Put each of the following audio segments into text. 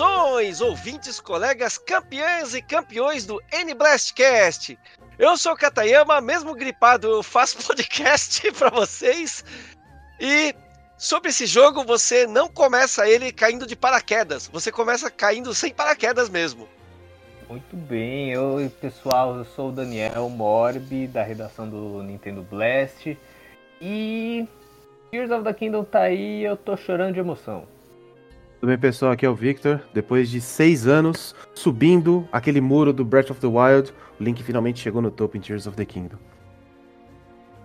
Saudações, ouvintes, colegas, campeãs e campeões do N-Blastcast. Eu sou o Katayama, mesmo gripado, eu faço podcast para vocês. E sobre esse jogo, você não começa ele caindo de paraquedas, você começa caindo sem paraquedas mesmo. Muito bem, eu pessoal, eu sou o Daniel Morbi, da redação do Nintendo Blast. E Tears of the Kingdom tá aí eu tô chorando de emoção. Tudo bem, pessoal? Aqui é o Victor. Depois de seis anos subindo aquele muro do Breath of the Wild, o Link finalmente chegou no topo em Tears of the Kingdom.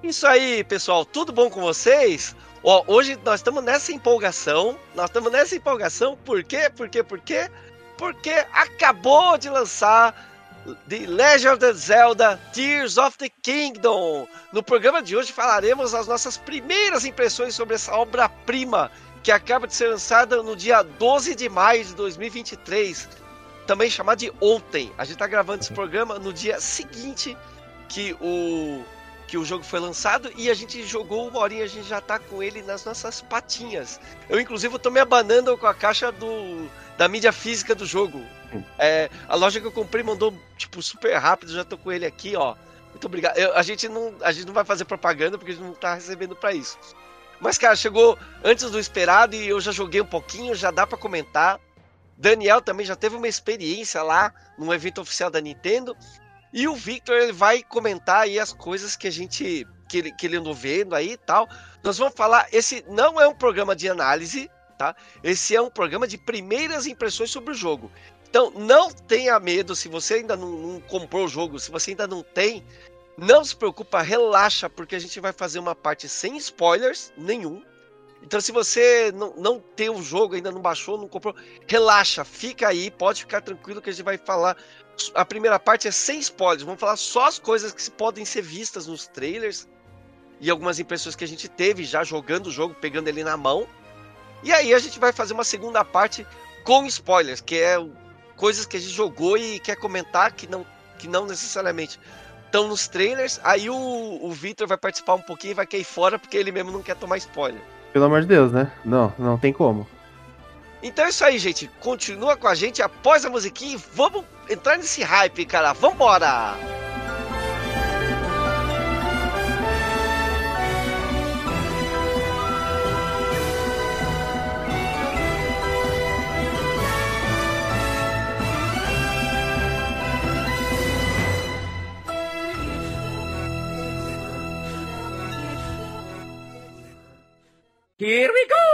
Isso aí, pessoal. Tudo bom com vocês? Ó, hoje nós estamos nessa empolgação. Nós estamos nessa empolgação. Por quê? Por quê? Por quê? Porque acabou de lançar The Legend of Zelda Tears of the Kingdom. No programa de hoje falaremos as nossas primeiras impressões sobre essa obra-prima que acaba de ser lançada no dia 12 de maio de 2023, também chamada de ontem. A gente tá gravando esse programa no dia seguinte que o que o jogo foi lançado e a gente jogou uma horinha, a gente já tá com ele nas nossas patinhas. Eu inclusive tô me abanando com a caixa do da mídia física do jogo. É, a loja que eu comprei mandou tipo super rápido, já tô com ele aqui, ó. Muito obrigado. Eu, a gente não a gente não vai fazer propaganda porque a gente não tá recebendo para isso. Mas, cara, chegou antes do esperado e eu já joguei um pouquinho, já dá para comentar. Daniel também já teve uma experiência lá no evento oficial da Nintendo. E o Victor ele vai comentar aí as coisas que a gente que ele, que ele andou vendo aí e tal. Nós vamos falar, esse não é um programa de análise, tá? Esse é um programa de primeiras impressões sobre o jogo. Então, não tenha medo se você ainda não, não comprou o jogo, se você ainda não tem, não se preocupa, relaxa, porque a gente vai fazer uma parte sem spoilers nenhum. Então, se você não, não tem o jogo, ainda não baixou, não comprou, relaxa, fica aí, pode ficar tranquilo que a gente vai falar. A primeira parte é sem spoilers, vamos falar só as coisas que podem ser vistas nos trailers e algumas impressões que a gente teve já jogando o jogo, pegando ele na mão. E aí a gente vai fazer uma segunda parte com spoilers, que é coisas que a gente jogou e quer comentar que não, que não necessariamente estão nos trailers, aí o, o Victor vai participar um pouquinho e vai cair fora porque ele mesmo não quer tomar spoiler. Pelo amor de Deus, né? Não, não tem como. Então é isso aí, gente. Continua com a gente após a musiquinha e vamos entrar nesse hype, cara. Vambora! Here we go!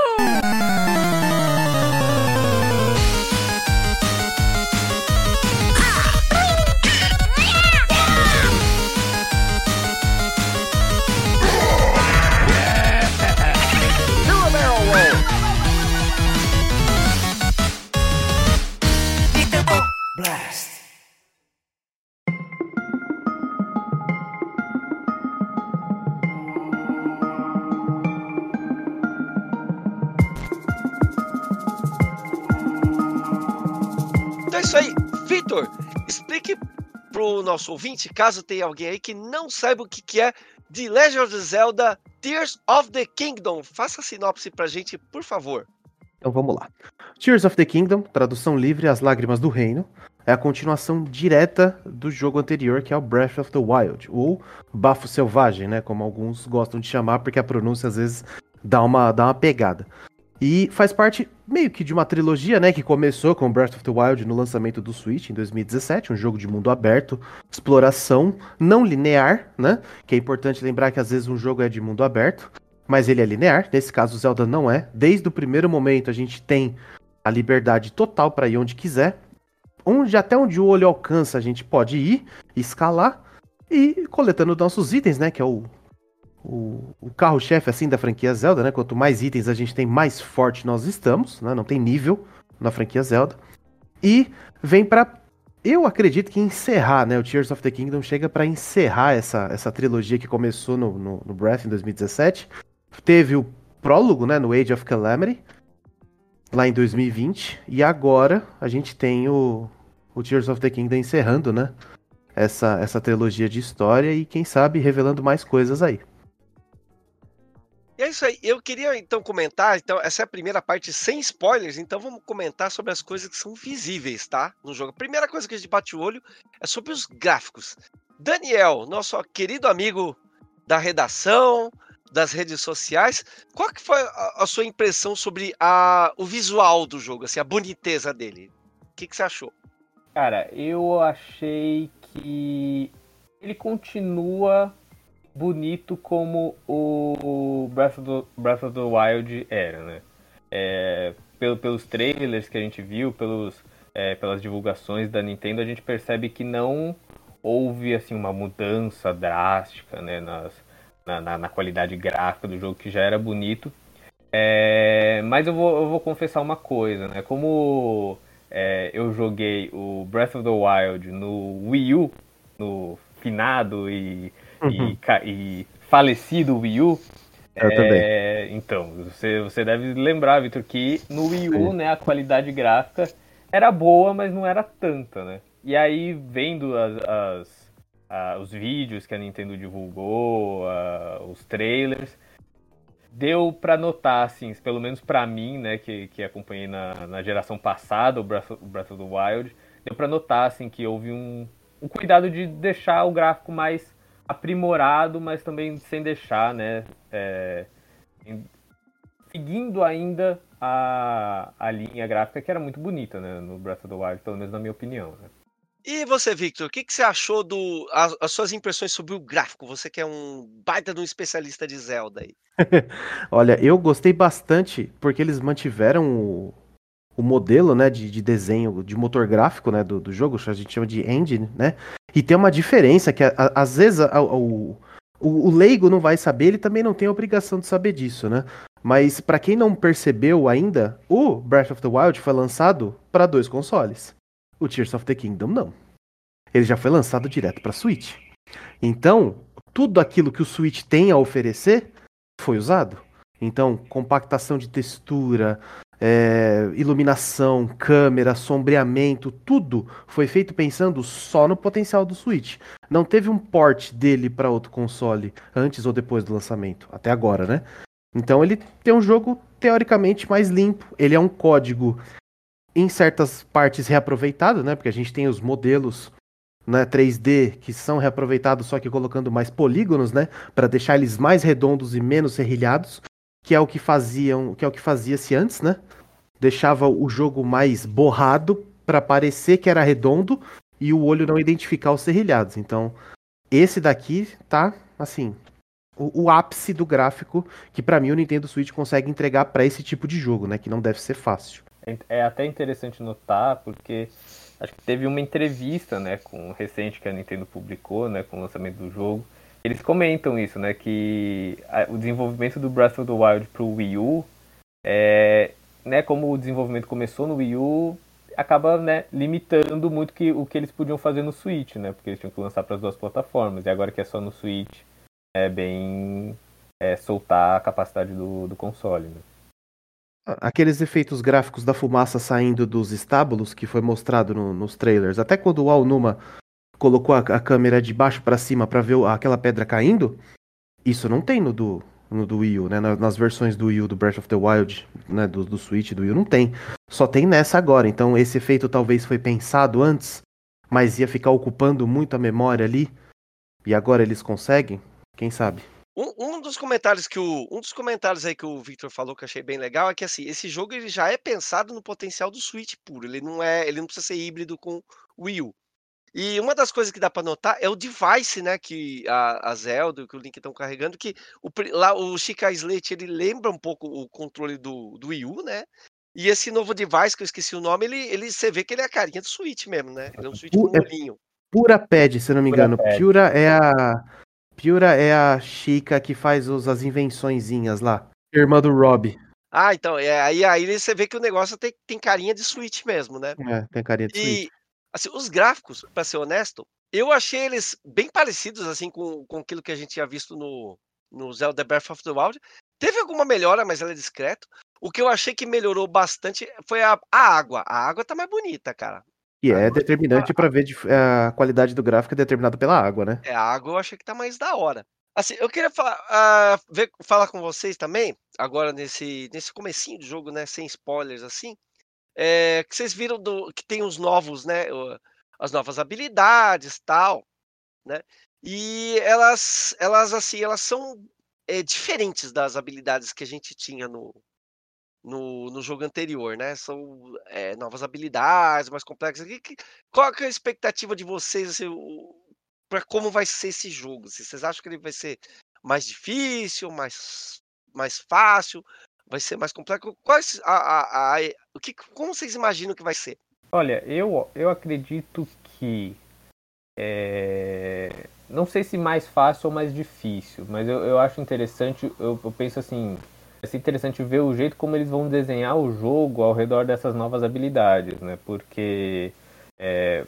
Nosso ouvinte, caso tenha alguém aí que não saiba o que, que é The Legend of Zelda Tears of the Kingdom. Faça a sinopse pra gente, por favor. Então vamos lá. Tears of the Kingdom, tradução livre As Lágrimas do Reino, é a continuação direta do jogo anterior, que é o Breath of the Wild, ou Bafo Selvagem, né, como alguns gostam de chamar, porque a pronúncia às vezes dá uma, dá uma pegada. E faz parte meio que de uma trilogia, né, que começou com Breath of the Wild no lançamento do Switch em 2017, um jogo de mundo aberto, exploração não linear, né, que é importante lembrar que às vezes um jogo é de mundo aberto, mas ele é linear, nesse caso Zelda não é. Desde o primeiro momento a gente tem a liberdade total para ir onde quiser, onde até onde o olho alcança a gente pode ir, escalar e coletando nossos itens, né, que é o o, o carro-chefe assim da franquia Zelda, né? Quanto mais itens a gente tem, mais forte nós estamos, né? Não tem nível na franquia Zelda. E vem pra. Eu acredito que encerrar, né? O Tears of the Kingdom chega pra encerrar essa, essa trilogia que começou no, no, no Breath em 2017. Teve o prólogo, né? No Age of Calamity, lá em 2020. E agora a gente tem o, o Tears of the Kingdom encerrando, né? Essa, essa trilogia de história e quem sabe revelando mais coisas aí. E é isso aí. Eu queria então comentar, então essa é a primeira parte sem spoilers, então vamos comentar sobre as coisas que são visíveis, tá? No jogo. A primeira coisa que a gente bate o olho é sobre os gráficos. Daniel, nosso querido amigo da redação, das redes sociais, qual que foi a, a sua impressão sobre a, o visual do jogo, assim, a boniteza dele? O que, que você achou? Cara, eu achei que ele continua bonito como o Breath of the, Breath of the Wild era, né? É, pelo, pelos trailers que a gente viu, pelos, é, pelas divulgações da Nintendo, a gente percebe que não houve assim uma mudança drástica né, nas, na, na, na qualidade gráfica do jogo, que já era bonito. É, mas eu vou, eu vou confessar uma coisa, né? Como é, eu joguei o Breath of the Wild no Wii U, no finado e, uhum. e, e, falecido Wii U. Eu é, também. Então, você, você deve lembrar, Vitor, que no Wii U, né, a qualidade gráfica era boa, mas não era tanta, né? E aí, vendo as, as, as os vídeos que a Nintendo divulgou, os trailers, deu para notar, assim, pelo menos para mim, né, que, que acompanhei na, na geração passada o Breath, o Breath of the Wild, deu para notar, assim, que houve um, um cuidado de deixar o gráfico mais aprimorado, mas também sem deixar, né, é, em, seguindo ainda a, a linha gráfica que era muito bonita, né, no Breath of the Wild, pelo menos na minha opinião, né. E você, Victor, o que, que você achou do. As, as, suas impressões sobre o gráfico? Você que é um baita de um especialista de Zelda aí. Olha, eu gostei bastante porque eles mantiveram o, o modelo né, de, de desenho, de motor gráfico né, do, do jogo, a gente chama de engine, né? E tem uma diferença que a, a, às vezes a, o, o, leigo não vai saber, ele também não tem a obrigação de saber disso, né? Mas para quem não percebeu ainda, o Breath of the Wild foi lançado para dois consoles. O Tears of the Kingdom não. Ele já foi lançado direto para Switch. Então, tudo aquilo que o Switch tem a oferecer foi usado. Então, compactação de textura, é, iluminação, câmera, sombreamento, tudo foi feito pensando só no potencial do Switch. Não teve um port dele para outro console antes ou depois do lançamento, até agora, né? Então ele tem um jogo teoricamente mais limpo. Ele é um código em certas partes reaproveitado, né? Porque a gente tem os modelos né, 3D que são reaproveitados, só que colocando mais polígonos, né? Para deixar eles mais redondos e menos serrilhados, que é o que faziam, que é o que fazia-se antes, né? Deixava o jogo mais borrado para parecer que era redondo e o olho não identificar os serrilhados. Então, esse daqui tá assim, o, o ápice do gráfico que para mim o Nintendo Switch consegue entregar para esse tipo de jogo, né? Que não deve ser fácil. É, é até interessante notar, porque acho que teve uma entrevista, né, com recente que a Nintendo publicou, né, com o lançamento do jogo. Eles comentam isso, né, que a, o desenvolvimento do Breath of the Wild para o Wii U, é, né, como o desenvolvimento começou no Wii U, acaba, né, limitando muito que, o que eles podiam fazer no Switch, né, porque eles tinham que lançar para as duas plataformas. E agora que é só no Switch, é bem é, soltar a capacidade do, do console, né. Aqueles efeitos gráficos da fumaça saindo dos estábulos que foi mostrado no, nos trailers, até quando o Alnuma colocou a, a câmera de baixo para cima para ver aquela pedra caindo, isso não tem no do, no do Wii U, né? Nas, nas, versões do Wii U, do Breath of the Wild, né? Do, do Switch, do Wii U, não tem. Só tem nessa agora. Então esse efeito talvez foi pensado antes, mas ia ficar ocupando muito a memória ali. E agora eles conseguem? Quem sabe? Um, um, dos comentários que o um dos comentários aí que o Victor falou que eu achei bem legal é que assim, esse jogo ele já é pensado no potencial do Switch puro, ele não é, ele não precisa ser híbrido com o Wii U. E uma das coisas que dá para notar é o device, né, que a, a Zelda, que o Link estão carregando, que o, lá o Chica Slate ele lembra um pouco o controle do, do Wii U, né? E esse novo device que eu esqueci o nome, ele, ele você vê que ele é a carinha do Switch mesmo, né? Ele é um Switch com um olhinho. Pura Pad, se não me engano. Pura é a Piura é a Chica que faz os, as invençõezinhas lá. Irmã do Rob. Ah, então, é, aí, aí você vê que o negócio tem, tem carinha de Switch mesmo, né? É, tem carinha de Switch. Assim, os gráficos, para ser honesto, eu achei eles bem parecidos, assim, com, com aquilo que a gente tinha visto no, no Zelda Breath of the Wild. Teve alguma melhora, mas ela é discreto. O que eu achei que melhorou bastante foi a, a água. A água tá mais bonita, cara. E é determinante para ver a qualidade do gráfico é determinada pela água, né? É, a água eu achei que tá mais da hora. Assim, eu queria falar, ah, ver, falar com vocês também, agora nesse, nesse comecinho do jogo, né, sem spoilers assim, é, que vocês viram do, que tem os novos, né, as novas habilidades, tal, né, e elas, elas assim, elas são é, diferentes das habilidades que a gente tinha no, no, no jogo anterior, né, são é, novas habilidades, mais complexas. Que- que- qual é a expectativa de vocês, assim, para como vai ser esse jogo? Se vocês acham que ele vai ser mais difícil, mais, mais fácil, vai ser mais complexo? Quais a, a, a- o que, como vocês imaginam que vai ser? Olha, eu, eu acredito que. é, Não sei se mais fácil ou mais difícil, mas eu, eu acho interessante, eu, eu penso assim, vai ser interessante ver o jeito como eles vão desenhar o jogo ao redor dessas novas habilidades, né? Porque é,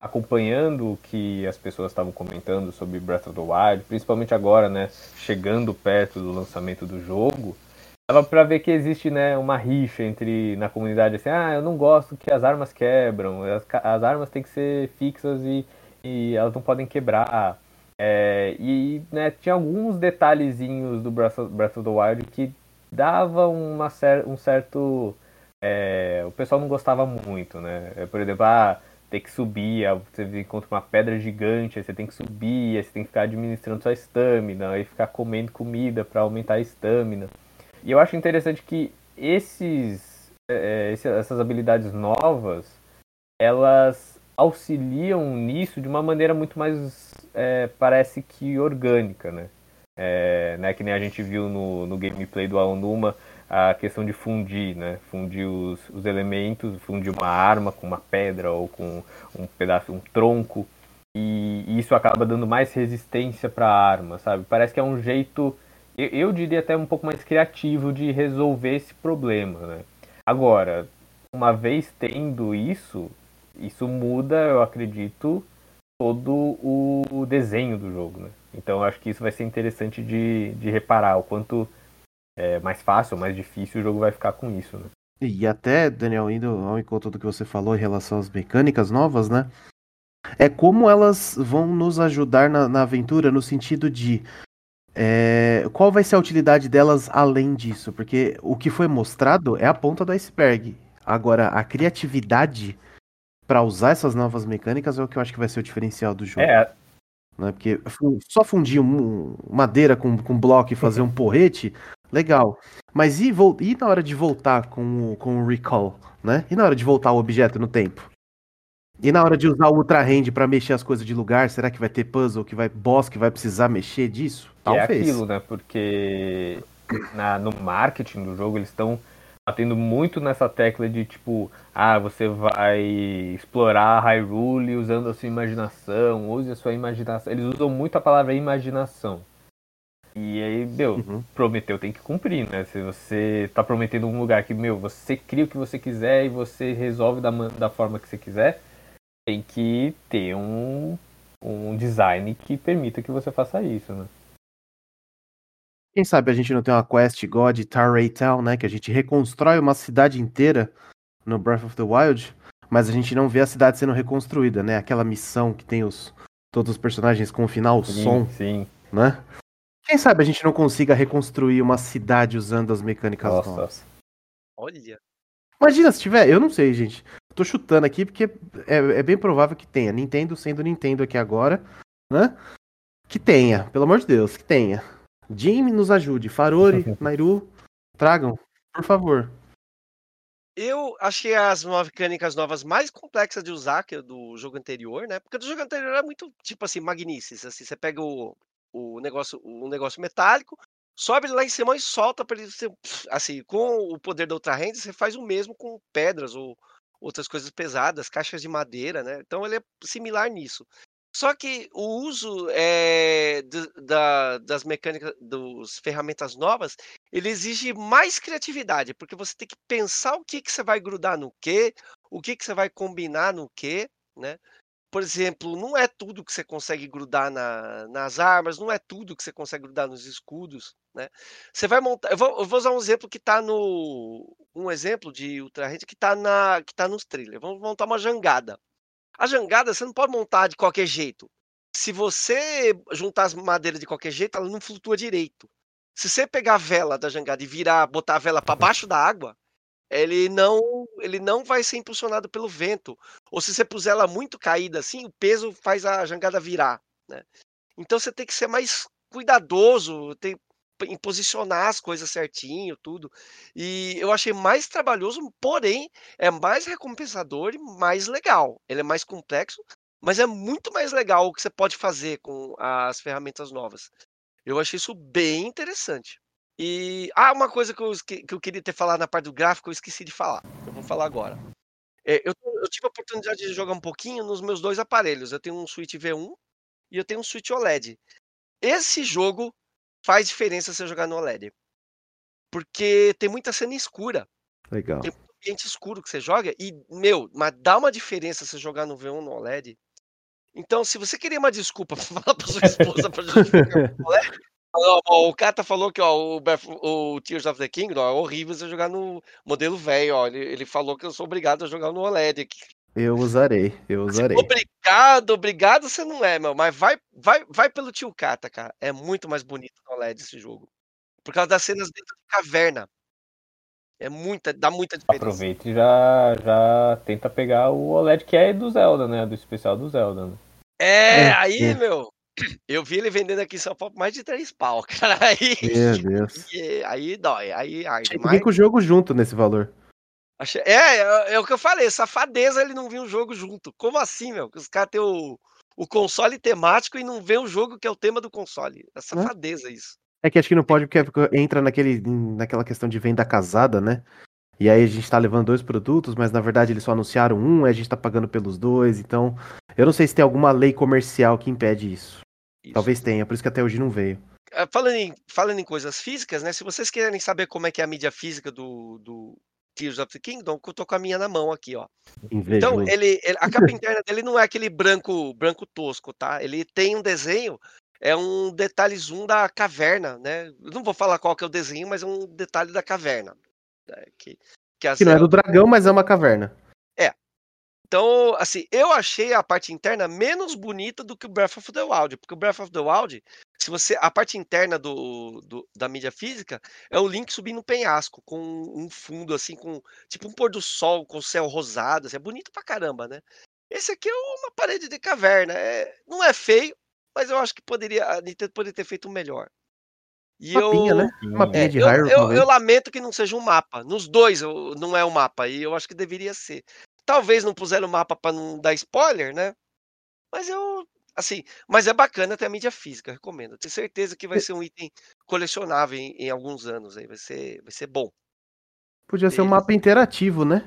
acompanhando o que as pessoas estavam comentando sobre Breath of the Wild, principalmente agora, né, chegando perto do lançamento do jogo, dava pra ver que existe, né, uma rixa entre na comunidade assim, ah, eu não gosto que as armas quebram, as, as armas têm que ser fixas e, e elas não podem quebrar. É, e né, tinha alguns detalhezinhos do Breath of, Breath of the Wild que davam uma cer um certo é, o pessoal não gostava muito, né? É, Por exemplo, ah, ter que subir, você encontra uma pedra gigante, aí você tem que subir, aí você tem que ficar administrando sua estamina, aí ficar comendo comida para aumentar a estamina. E eu acho interessante que esses, é, esse- essas habilidades novas, elas auxiliam nisso de uma maneira muito mais, é, parece que orgânica, né? É, né? Que nem a gente viu no, no gameplay do Aonuma, a questão de fundir, né? Fundir os, os elementos, fundir uma arma com uma pedra ou com um pedaço, um tronco, e, e isso acaba dando mais resistência para a arma, sabe? Parece que é um jeito, eu, eu diria até um pouco mais criativo de resolver esse problema, né? Agora, uma vez tendo isso, isso muda, eu acredito, todo o, desenho do jogo, né? Então eu acho que isso vai ser interessante de, de reparar o quanto é mais fácil mais difícil o jogo vai ficar com isso, né? E até, Daniel, indo ao encontro do que você falou em relação às mecânicas novas, né? É como elas vão nos ajudar na, na aventura no sentido de é, qual vai ser a utilidade delas além disso? Porque o que foi mostrado é a ponta do iceberg. Agora, a criatividade para usar essas novas mecânicas é o que eu acho que vai ser o diferencial do jogo. É, né? Porque só fundir um- madeira com, com bloco e fazer um porrete, legal. Mas e, e na hora de voltar com o, com o recall, né? E na hora de voltar o objeto no tempo? E na hora de usar o Ultra Hand pra mexer as coisas de lugar, será que vai ter puzzle, que vai boss que vai precisar mexer disso? É Talvez. aquilo, né? Porque na- no marketing do jogo eles estão batendo muito nessa tecla de tipo, ah, você vai explorar Hyrule usando a sua imaginação, use a sua imaginação. Eles usam muito a palavra imaginação. E aí, meu, Uhum. prometeu tem que cumprir, né? Se você tá prometendo um lugar que, meu, você cria o que você quiser e você resolve da, da forma que você quiser, tem que ter um, um design que permita que você faça isso, né? Quem sabe a gente não tem uma quest God Tarray Town, né? Que a gente reconstrói uma cidade inteira no Breath of the Wild, mas a gente não vê a cidade sendo reconstruída, né? Aquela missão que tem os todos os personagens com o final som, sim. né? Quem sabe a gente não consiga reconstruir uma cidade usando as mecânicas novas. Nossa. Olha, Imagina se tiver, eu não sei, gente. Tô chutando aqui porque é, é bem provável que tenha. Nintendo sendo Nintendo aqui agora, né? Que tenha, pelo amor de Deus, que tenha. Jimmy nos ajude, Farori, Nairu, tragam, por favor. eu achei as mecânicas novas mais complexas de usar que do jogo anterior, né? Porque do jogo anterior é muito, tipo assim, magnífico. Assim, você pega o, o negócio, o negócio metálico, sobe ele lá em cima e solta para ele ser, assim, com o poder da outra renda, você faz o mesmo com pedras ou outras coisas pesadas, caixas de madeira, né? Então ele é similar nisso. Só que o uso do- da- das mecânicas, das ferramentas novas, ele exige mais criatividade, porque você tem que pensar o que, que você vai grudar no quê, o que, que você vai combinar no quê, né? Por exemplo, não é tudo que você consegue grudar na- nas armas, não é tudo que você consegue grudar nos escudos, né? Você vai montar. Eu vou, eu vou usar um exemplo que está no. Um exemplo de Ultra que está na, que tá nos trailers. Vamos montar uma jangada. A jangada você não pode montar de qualquer jeito. se você juntar as madeiras de qualquer jeito, ela não flutua direito. Se você pegar a vela da jangada e virar, botar a vela para baixo da água, ele não, ele não vai ser impulsionado pelo vento. Ou se você puser ela muito caída assim, o peso faz a jangada virar, né? Então você tem que ser mais cuidadoso, tem, em posicionar as coisas certinho, tudo. E eu achei mais trabalhoso, porém é mais recompensador e mais legal. Ele é mais complexo, mas é muito mais legal o que você pode fazer com as ferramentas novas. Eu achei isso bem interessante. E ah, uma coisa que eu, que eu queria ter falado na parte do gráfico, eu esqueci de falar. Eu vou falar agora. É, eu, eu, tive a oportunidade de jogar um pouquinho nos meus dois aparelhos. Eu tenho um Switch V1 e eu tenho um Switch OLED. Esse jogo faz diferença você jogar no OLED. Porque tem muita cena escura. Legal. Tem muito ambiente escuro que você joga e, meu, mas dá uma diferença você jogar no V1 no OLED. Então, se você queria uma desculpa pra falar pra sua esposa pra jogar no OLED, o Kata falou que ó, o, o, Tears of the Kingdom ó, é horrível você jogar no modelo velho. Ele, ele falou que eu sou obrigado a jogar no OLED. Eu usarei, eu usarei. Obrigado, obrigado você não é, meu. Mas vai, vai, vai pelo tio Kata, cara. É muito mais bonito no OLED esse jogo. Por causa das cenas dentro de caverna. É muita, dá muita diferença. Aproveita e já, já tenta pegar o OLED que é do Zelda, né? Do especial do Zelda. Né? É, é, aí, é. meu. Eu vi ele vendendo aqui em São Paulo por mais de 3 pau, cara. Aí, Meu Deus. Aí, aí dói, aí arde mais. com o jogo junto nesse valor. É, é, é, o que eu falei, safadeza ele não viu o jogo junto. Como assim, meu? Os caras têm o, o console temático e não vê o jogo que é o tema do console. É safadeza isso. É que acho que não pode porque entra naquele, naquela questão de venda casada, né? E aí a gente tá levando dois produtos, mas na verdade eles só anunciaram um, e a gente tá pagando pelos dois, então eu não sei se tem alguma lei comercial que impede isso. isso. Talvez tenha, por isso que até hoje não veio. Ah, falando em, falando em coisas físicas, né? Se vocês querem saber como é que é a mídia física do, do Tears of the Kingdom, eu tô com a minha na mão aqui, ó. Invejoso. Então, ele, ele, a capa interna dele não é aquele branco branco tosco, tá? Ele tem um desenho, é um detalhe zoom da caverna, né? Eu não vou falar qual que é o desenho, mas é um detalhe da caverna. Né, que, que, que não é do dragão, mas é uma caverna. É. Então, assim, eu achei a parte interna menos bonita do que o Breath of the Wild, porque o Breath of the Wild, se você a parte interna do, do da mídia física é o Link subindo um penhasco com um fundo assim com tipo um pôr do sol com o céu rosado, assim, é bonito pra caramba, né? Esse aqui é uma parede de caverna, é, não é feio, mas eu acho que poderia a Nintendo poderia ter feito melhor. E Mapinha, eu, né? Mapinha é, de eu, eu, eu, lamento que não seja um mapa. Nos dois eu, não é um mapa. E eu acho que deveria ser. Talvez não puseram o mapa para não dar spoiler, né? Mas eu. Assim, mas é bacana ter a mídia física, recomendo. Tenho certeza que vai ser um item colecionável em, em alguns anos aí. Vai ser, vai ser bom. Podia ser um mapa interativo, né?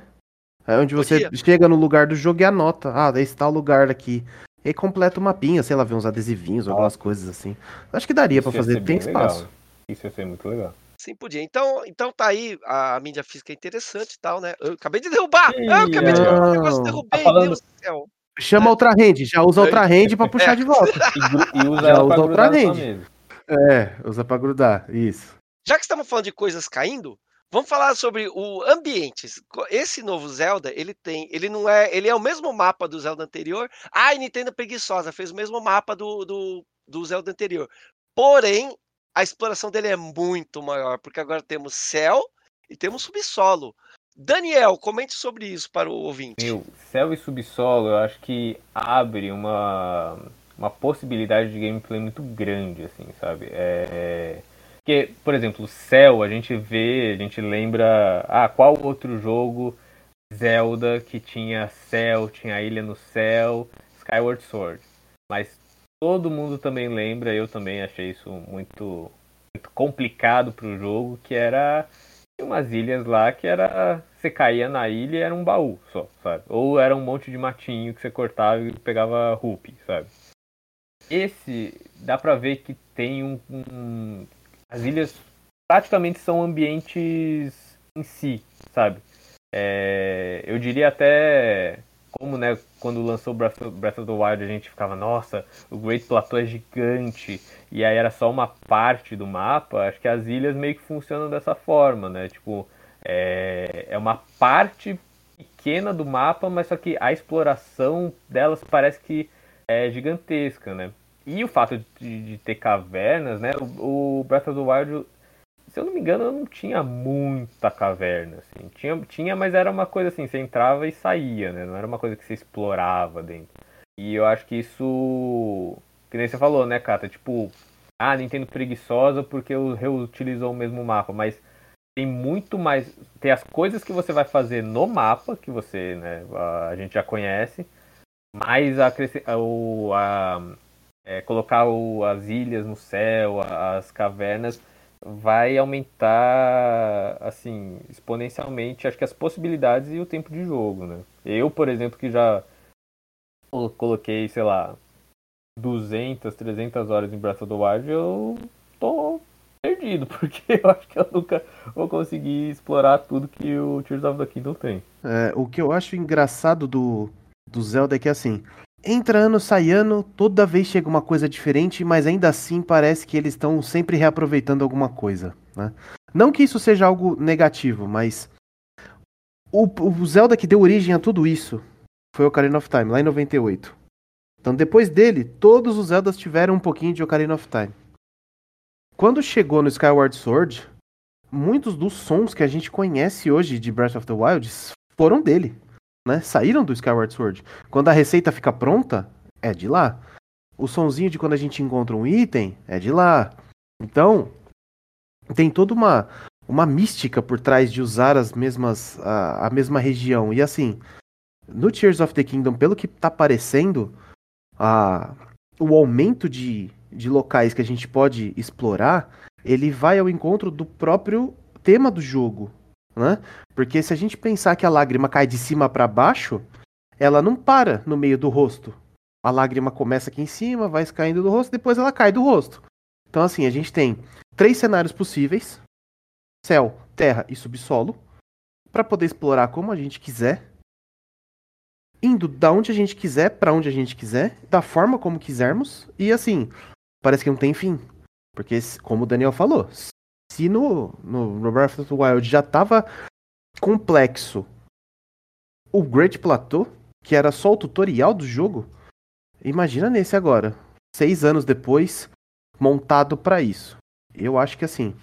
É onde você Podia. chega no lugar do jogo e anota. Ah, esse tal lugar aqui. E completa o mapinha, sei lá, ver uns adesivinhos, algumas coisas assim. Acho que daria para fazer, tem espaço. Legal. Isso ia ser muito legal. Sim, podia. Então, então tá aí, a mídia física é interessante e tal, né? Eu acabei de derrubar! Eu acabei de derrubar o negócio, derrubei, tá falando... Deus do céu. Chama outra rede, já usa outra rede pra puxar é. de volta. E, e usa já usa outra rede. É, usa pra grudar, isso. Já que estamos falando de coisas caindo, vamos falar sobre o ambiente. Esse novo Zelda, ele tem, ele não é, ele é o mesmo mapa do Zelda anterior. Ah, a Nintendo preguiçosa fez o mesmo mapa do, do, do Zelda anterior. Porém, a exploração dele é muito maior, porque agora temos céu e temos subsolo. Daniel, comente sobre isso para o ouvinte. Meu, céu e subsolo, eu acho que abre uma, uma possibilidade de gameplay muito grande, assim, sabe? É, é... Porque, por exemplo, céu, a gente vê, a gente lembra. Ah, qual outro jogo Zelda que tinha céu, tinha ilha no céu, Skyward Sword. Mas todo mundo também lembra, eu também achei isso muito, muito complicado para o jogo, que era umas ilhas lá que era você caía na ilha e era um baú só, sabe? Ou era um monte de matinho que você cortava e pegava rupi, sabe? Esse dá pra ver que tem um, um, as ilhas praticamente são ambientes em si, sabe? É, eu diria até como, né, quando lançou Breath of the Wild a gente ficava, nossa, o Great Plateau é gigante, e aí era só uma parte do mapa, acho que as ilhas meio que funcionam dessa forma, né? Tipo, é, é uma parte pequena do mapa, mas só que a exploração delas parece que é gigantesca, né? E o fato de, de ter cavernas, né? O, o, Breath of the Wild, se eu não me engano, não tinha muita caverna, assim. Tinha, tinha, mas era uma coisa assim, você entrava e saía, né? Não era uma coisa que você explorava dentro. E eu acho que isso. Que nem você falou, né, Kata? Tipo, ah, Nintendo preguiçosa porque reutilizou o mesmo mapa, mas tem muito mais. Tem as coisas que você vai fazer no mapa, que você, né, a gente já conhece, mais a, a, a é, colocar o, as ilhas no céu, as cavernas, vai aumentar assim exponencialmente, acho que as possibilidades e o tempo de jogo, né? Eu, por exemplo, que já coloquei, sei lá, 200, 300 horas em Breath of the Wild, eu tô perdido, porque eu acho que eu nunca vou conseguir explorar tudo que o Tears of the Kingdom tem. É, o que eu acho engraçado do, do Zelda é que assim, entra ano, sai ano, toda vez chega uma coisa diferente, mas ainda assim parece que eles estão sempre reaproveitando alguma coisa, né? Não que isso seja algo negativo, mas o, o Zelda que deu origem a tudo isso foi Ocarina of Time, lá em 98. Então depois dele, todos os Zeldas tiveram um pouquinho de Ocarina of Time. Quando chegou no Skyward Sword, muitos dos sons que a gente conhece hoje de Breath of the Wild foram dele, né? Saíram do Skyward Sword. Quando a receita fica pronta, é de lá. O sonzinho de quando a gente encontra um item é de lá. Então, tem toda uma uma mística por trás de usar as mesmas a, a mesma região. E assim, no Tears of the Kingdom, pelo que tá parecendo, a, o aumento de de locais que a gente pode explorar, ele vai ao encontro do próprio tema do jogo, né? Porque se a gente pensar que a lágrima cai de cima para baixo, ela não para no meio do rosto. A lágrima começa aqui em cima, vai caindo do rosto, depois ela cai do rosto. Então assim, a gente tem três cenários possíveis: céu, terra e subsolo, para poder explorar como a gente quiser indo da onde a gente quiser para onde a gente quiser, da forma como quisermos, e assim, parece que não tem fim. Porque, como o Daniel falou, se no, no, Breath of the Wild já tava complexo o Great Plateau, que era só o tutorial do jogo, imagina nesse agora. Seis anos depois, montado para isso. Eu acho que assim.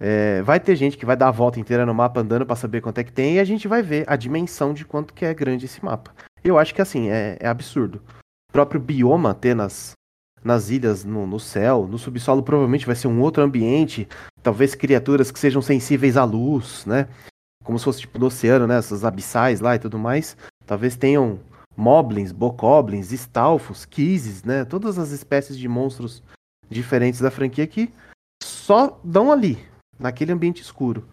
É, vai ter gente que vai dar a volta inteira no mapa andando para saber quanto é que tem e a gente vai ver a dimensão de quanto que é grande esse mapa. Eu acho que assim, é, é absurdo. O próprio bioma ter nas, nas ilhas, no, no, céu, no subsolo provavelmente vai ser um outro ambiente, talvez criaturas que sejam sensíveis à luz, né? Como se fosse tipo no oceano, né? Essas abissais lá e tudo mais. Talvez tenham moblins, bokoblins, stalfos, kisses, né? Todas as espécies de monstros diferentes da franquia que só dão ali, naquele ambiente escuro.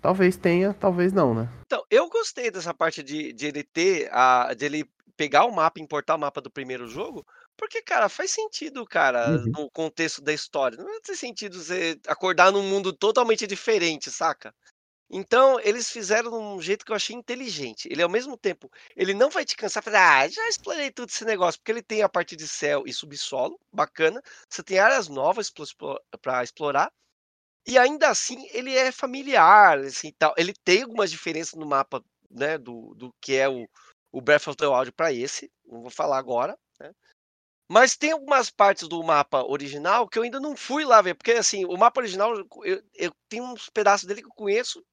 Talvez tenha, talvez não, né? Então, eu gostei dessa parte de, de ele ter, a, de ele pegar o mapa, importar o mapa do primeiro jogo, porque, cara, faz sentido, cara, Uhum. no contexto da história. Não tem sentido você acordar num mundo totalmente diferente, saca? Então, eles fizeram de um jeito que eu achei inteligente. Ele, ao mesmo tempo, ele não vai te cansar, falar, ah, já explorei tudo esse negócio, porque ele tem a parte de céu e subsolo, bacana. Você tem áreas novas para explorar. E ainda assim, ele é familiar, assim, tal. Ele tem algumas diferenças no mapa, né, do, do que é o, o Breath of the Wild para esse. Não vou falar agora? Mas tem algumas partes do mapa original que eu ainda não fui lá ver, porque assim, o mapa original, eu, eu tenho uns pedaços dele que eu conheço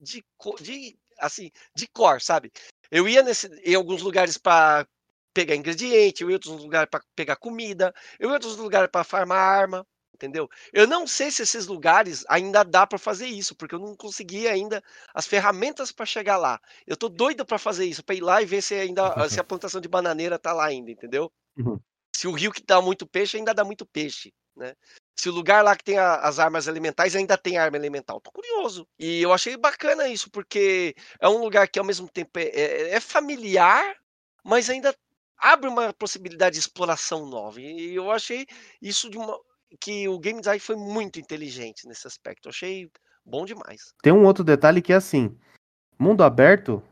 de, de assim, de cor, sabe? Eu ia nesse, em alguns lugares para pegar ingrediente, eu ia em outros lugares para pegar comida, eu ia em outros lugares para farmar arma, entendeu? Eu não sei se esses lugares ainda dá para fazer isso, porque eu não consegui ainda as ferramentas para chegar lá. Eu tô doido para fazer isso, para ir lá e ver se ainda se a plantação de bananeira tá lá ainda, entendeu? Uhum. Se o rio que dá muito peixe, ainda dá muito peixe, né? Se o lugar lá que tem a, as armas elementais ainda tem arma elemental. Tô curioso. E eu achei bacana isso, porque é um lugar que ao mesmo tempo é, é, é familiar, mas ainda abre uma possibilidade de exploração nova. E eu achei isso de uma. que o game design foi muito inteligente nesse aspecto. Eu achei bom demais. Tem um outro detalhe que é assim: mundo aberto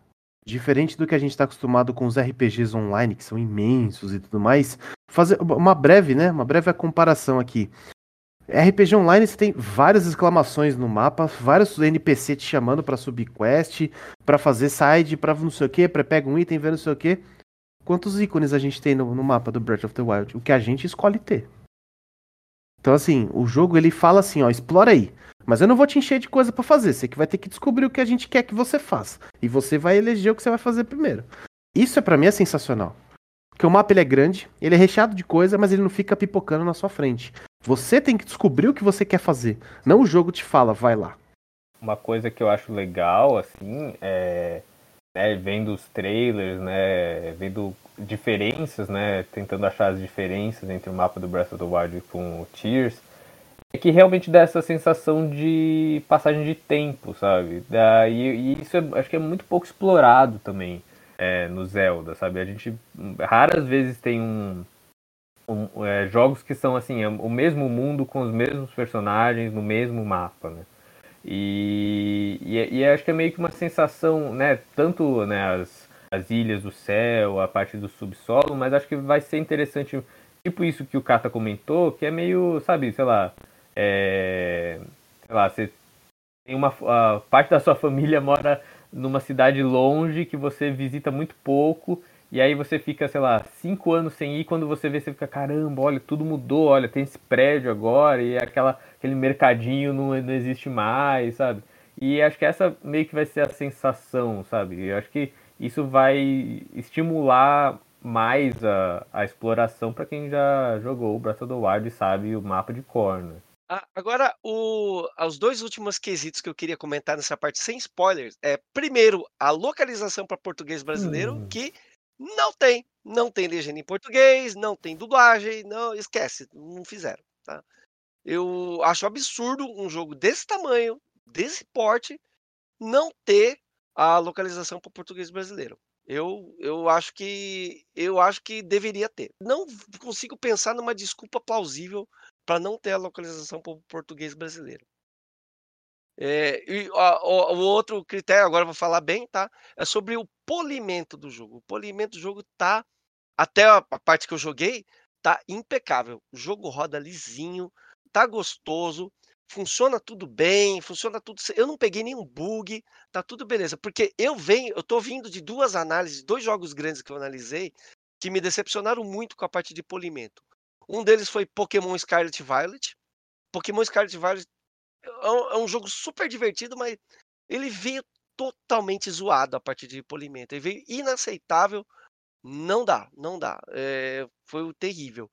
Diferente do que a gente está acostumado com os RPGs online, que são imensos e tudo mais, fazer uma breve, né? Uma breve comparação aqui. RPG online você tem várias exclamações no mapa, vários NPC te chamando para subquest, para fazer side, para não sei o que, para pegar um item, ver não sei o que. Quantos ícones a gente tem no, no mapa do Breath of the Wild? O que a gente escolhe ter. Então, assim, o jogo ele fala assim, ó, explora aí. Mas eu não vou te encher de coisa pra fazer. Você que vai ter que descobrir o que a gente quer que você faça. E você vai eleger o que você vai fazer primeiro. Isso é para mim é sensacional. Porque o mapa ele é grande, ele é recheado de coisa, mas ele não fica pipocando na sua frente. Você tem que descobrir o que você quer fazer. Não o jogo te fala, vai lá. Uma coisa que eu acho legal, assim, é. Né, vendo os trailers, né? Vendo diferenças, né? Tentando achar as diferenças entre o mapa do Breath of the Wild com o Tears. É que realmente dá essa sensação de passagem de tempo, sabe? Daí, e isso é, acho que é muito pouco explorado também é, no Zelda, sabe? A gente raras vezes tem um, um é, jogos que são assim é o mesmo mundo com os mesmos personagens no mesmo mapa, né? E, e, e, acho que é meio que uma sensação, né? Tanto né, as, as ilhas do céu, a parte do subsolo, mas acho que vai ser interessante, tipo isso que o Kata comentou, que é meio, sabe, sei lá, é, sei lá, você tem uma a parte da sua família mora numa cidade longe que você visita muito pouco e aí você fica, sei lá, cinco anos sem ir, quando você vê, você fica, caramba, olha, tudo mudou, olha, tem esse prédio agora, e aquela, aquele mercadinho não, não existe mais, sabe? E acho que essa meio que vai ser a sensação, sabe? Eu acho que isso vai estimular mais a, a exploração para quem já jogou o Breath of the Wild e sabe o mapa de cor, né? Ah, agora, o, os dois últimos quesitos que eu queria comentar nessa parte sem spoilers é, primeiro, a localização para português brasileiro, Hum. que não tem. Não tem legenda em português, não tem dublagem, não esquece, não fizeram. Tá? Eu acho absurdo um jogo desse tamanho, desse porte, não ter a localização para português brasileiro. Eu, eu acho que eu acho que deveria ter. Não consigo pensar numa desculpa plausível para não ter a localização para o português brasileiro. É, e a- o, o outro critério, agora vou falar bem, tá? É sobre o polimento do jogo. O polimento do jogo tá, até a, a parte que eu joguei, tá impecável. O jogo roda lisinho, tá gostoso, funciona tudo bem, funciona tudo. Eu não peguei nenhum bug, tá tudo beleza. Porque eu venho, eu tô vindo de duas análises, dois jogos grandes que eu analisei, que me decepcionaram muito com a parte de polimento. Um deles foi Pokémon Scarlet Violet. Pokémon Scarlet Violet é um, é jogo super divertido, mas ele veio totalmente zoado a partir de polimento. Ele veio inaceitável. Não dá, não dá. É, foi terrível.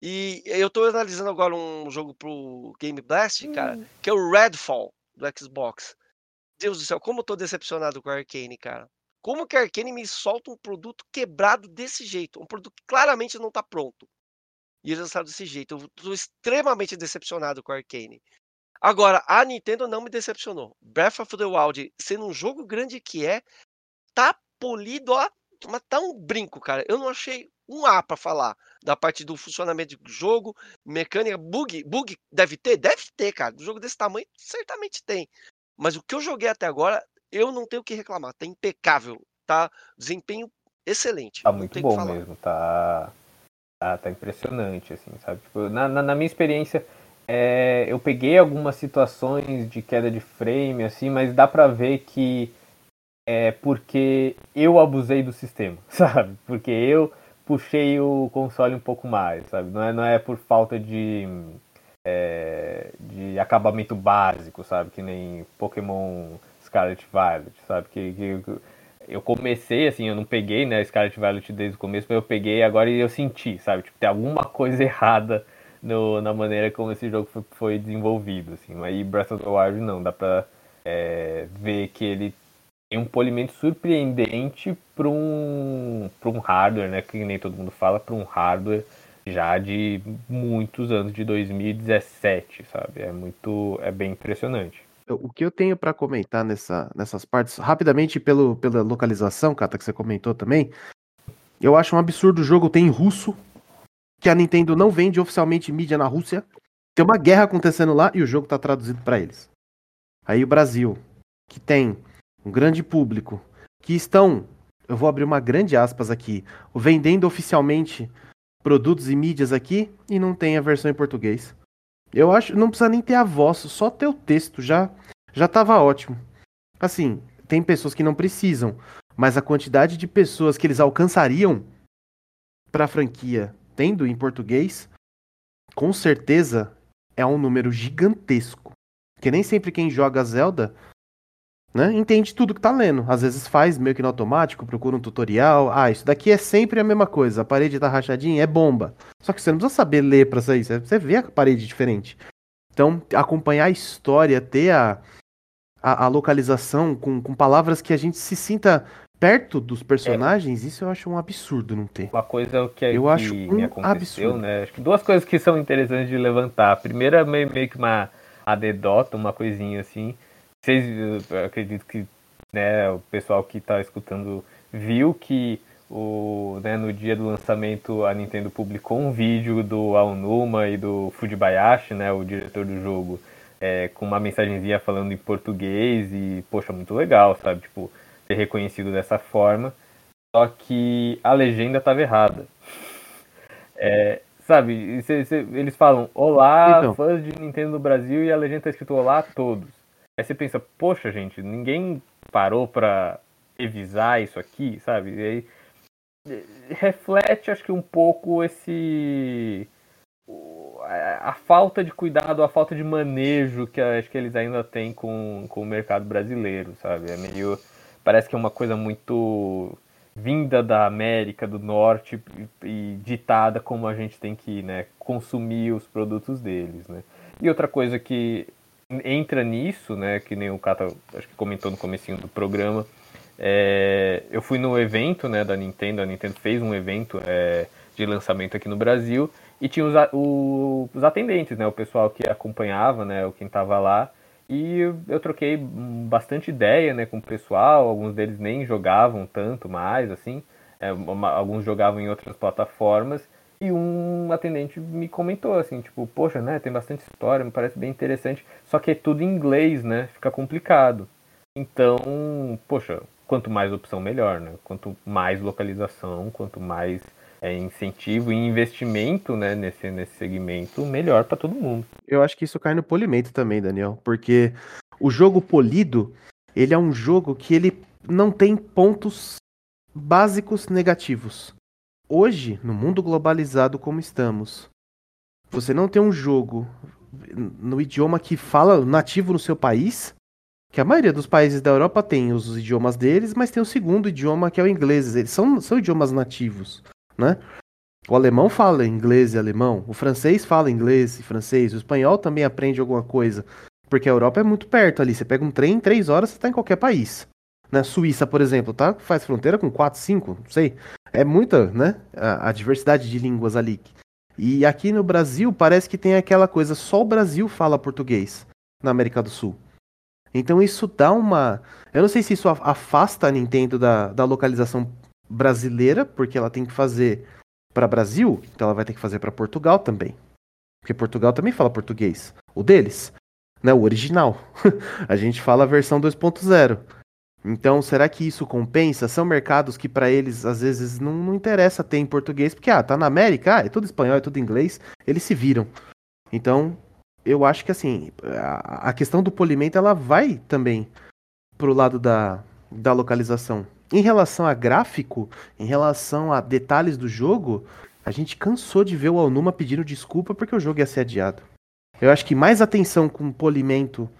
E eu tô analisando agora um jogo pro Game Blast, cara, que é o Redfall do Xbox. Deus do céu, como eu tô decepcionado com a Arcane, cara. Como que a Arcane me solta um produto quebrado desse jeito? Um produto que claramente não tá pronto. E eles lançaram desse jeito. Eu tô extremamente decepcionado com a Arcane. Agora, a Nintendo não me decepcionou. Breath of the Wild, sendo um jogo grande que é, tá polido, ó. Mas tá um brinco, cara. Eu não achei um A pra falar da parte do funcionamento do jogo, mecânica, bug, bug deve ter? Deve ter, cara. Um jogo desse tamanho, certamente tem. Mas o que eu joguei até agora, eu não tenho o que reclamar. Tá impecável. Tá desempenho excelente. Tá muito bom mesmo, tá, tá, tá impressionante, assim, sabe? Tipo, na, na, na minha experiência, é, eu peguei algumas situações de queda de frame, assim, mas dá pra ver que é porque eu abusei do sistema, sabe? Porque eu puxei o console um pouco mais, sabe? Não é, não é por falta de, é, de acabamento básico, sabe? Que nem Pokémon Scarlet Violet, sabe? Que, que, eu comecei, assim, eu não peguei, né, Scarlet Violet desde o começo, mas eu peguei agora e eu senti, sabe? Tipo, tem alguma coisa errada no, na maneira como esse jogo foi, desenvolvido, assim. Aí Breath of the Wild não, dá pra é, ver que ele um polimento surpreendente para um, pra um hardware, né, que nem todo mundo fala, para um hardware já de muitos anos, de 2017, sabe? É muito, é bem impressionante. O que eu tenho pra comentar nessa, nessas partes, rapidamente pelo, pela localização, Kata, que você comentou também, eu acho um absurdo o jogo ter em russo, que a Nintendo não vende oficialmente mídia na Rússia. Tem uma guerra acontecendo lá e o jogo tá traduzido pra eles. Aí o Brasil, que tem um grande público, que estão, eu vou abrir uma grande aspas aqui, vendendo oficialmente produtos e mídias aqui e não tem a versão em português. Eu acho, não precisa nem ter a voz, só ter o texto já já tava ótimo. Assim, tem pessoas que não precisam, mas a quantidade de pessoas que eles alcançariam pra franquia tendo em português, com certeza é um número gigantesco. Porque nem sempre quem joga Zelda né, entende tudo que tá lendo. Às vezes faz meio que no automático, procura um tutorial. Ah, isso daqui é sempre a mesma coisa. A parede tá rachadinha, é bomba. Só que você não precisa saber ler pra sair. Você vê a parede diferente. Então, acompanhar a história, ter a, a, a localização com, com palavras que a gente se sinta perto dos personagens, é. isso eu acho um absurdo não ter. Uma coisa que, eu que acho um me aconteceu, absurdo. né? Acho que duas coisas que são interessantes de levantar. A primeira, meio, meio que uma anedota, uma coisinha assim. Vocês, acredito que né, o pessoal que está escutando viu que o, né, no dia do lançamento a Nintendo publicou um vídeo do Aonuma e do Fujibayashi, né, o diretor do jogo, é, com uma mensagenzinha falando em português e, poxa, muito legal, sabe? Tipo, ser reconhecido dessa forma. Só que a legenda estava errada. É, sabe, cê, cê, eles falam Olá, então. fãs de Nintendo no Brasil, e a legenda está escrito Olá a todos. Aí você pensa, poxa, gente, ninguém parou para revisar isso aqui, sabe? E aí reflete, acho que um pouco esse a, falta de cuidado, a falta de manejo que acho que eles ainda têm com, com o mercado brasileiro, sabe? É meio parece que é uma coisa muito vinda da América do Norte e ditada como a gente tem que né, consumir os produtos deles, né? E outra coisa que entra nisso, né, que nem o Kata acho que comentou no comecinho do programa, é, eu fui no evento né, da Nintendo, a Nintendo fez um evento é, de lançamento aqui no Brasil e tinha os, o, os atendentes, né, o pessoal que acompanhava, né, quem estava lá, e eu troquei bastante ideia né, com o pessoal, alguns deles nem jogavam tanto mais, assim, é, uma, alguns jogavam em outras plataformas, e um atendente me comentou assim, tipo, poxa, né, tem bastante história, me parece bem interessante, só que é tudo em inglês, né, fica complicado. Então, poxa, quanto mais opção, melhor, né? Quanto mais localização, quanto mais é, incentivo e investimento né, nesse, nesse segmento, melhor para todo mundo. Eu acho que isso cai no polimento também, Daniel, porque o jogo polido, ele é um jogo que ele não tem pontos básicos negativos. Hoje, no mundo globalizado como estamos, você não tem um jogo no idioma que fala nativo no seu país, que a maioria dos países da Europa tem os idiomas deles, mas tem o segundo idioma que é o inglês. Eles são, são idiomas nativos, né? O alemão fala inglês e alemão, o francês fala inglês e francês, o espanhol também aprende alguma coisa, porque a Europa é muito perto ali. Você pega um trem, em três horas você está em qualquer país. Na Suíça, por exemplo, tá? Faz fronteira com quatro, cinco, não sei é muita, né? A, a, diversidade de línguas ali. E aqui no Brasil parece que tem aquela coisa, só o Brasil fala português na América do Sul. Então isso dá uma. Eu não sei se isso afasta a Nintendo da, da localização brasileira, porque ela tem que fazer para Brasil, então ela vai ter que fazer para Portugal também. Porque Portugal também fala português. O deles, né? O original. a gente fala a versão 2.0. Então, será que isso compensa? São mercados que para eles às vezes não, não interessa ter em português, porque ah, tá na América, ah, é tudo espanhol, é tudo inglês, eles se viram. Então, eu acho que assim, a, a questão do polimento ela vai também pro lado da, da localização. Em relação a gráfico, em relação a detalhes do jogo, a gente cansou de ver o Alnuma pedindo desculpa porque o jogo ia ser adiado. Eu acho que mais atenção com polimento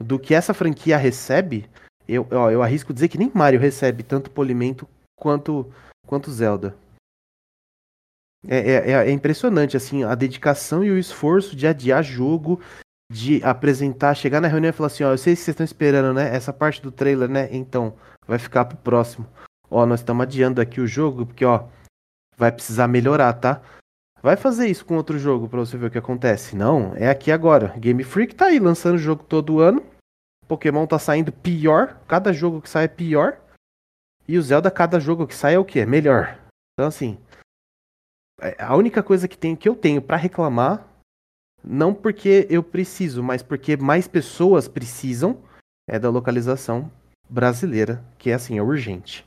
do que essa franquia recebe eu, ó, eu arrisco dizer que nem Mario recebe tanto polimento quanto, quanto Zelda. É, é, é, é impressionante, assim, a dedicação e o esforço de adiar jogo, de apresentar, chegar na reunião e falar assim, ó, eu sei que vocês estão esperando, né? Essa parte do trailer, né? Então, vai ficar pro próximo. Ó, nós estamos adiando aqui o jogo, porque, ó, vai precisar melhorar, tá? Vai fazer isso com outro jogo pra você ver o que acontece. Não, é aqui agora. Game Freak tá aí lançando jogo todo ano. Pokémon tá saindo pior, cada jogo que sai é pior. E o Zelda, cada jogo que sai é o que? Melhor. Então, assim, é, a única coisa que, tem, que eu tenho para reclamar, não porque eu preciso, mas porque mais pessoas precisam, é da localização brasileira, que é assim, é urgente.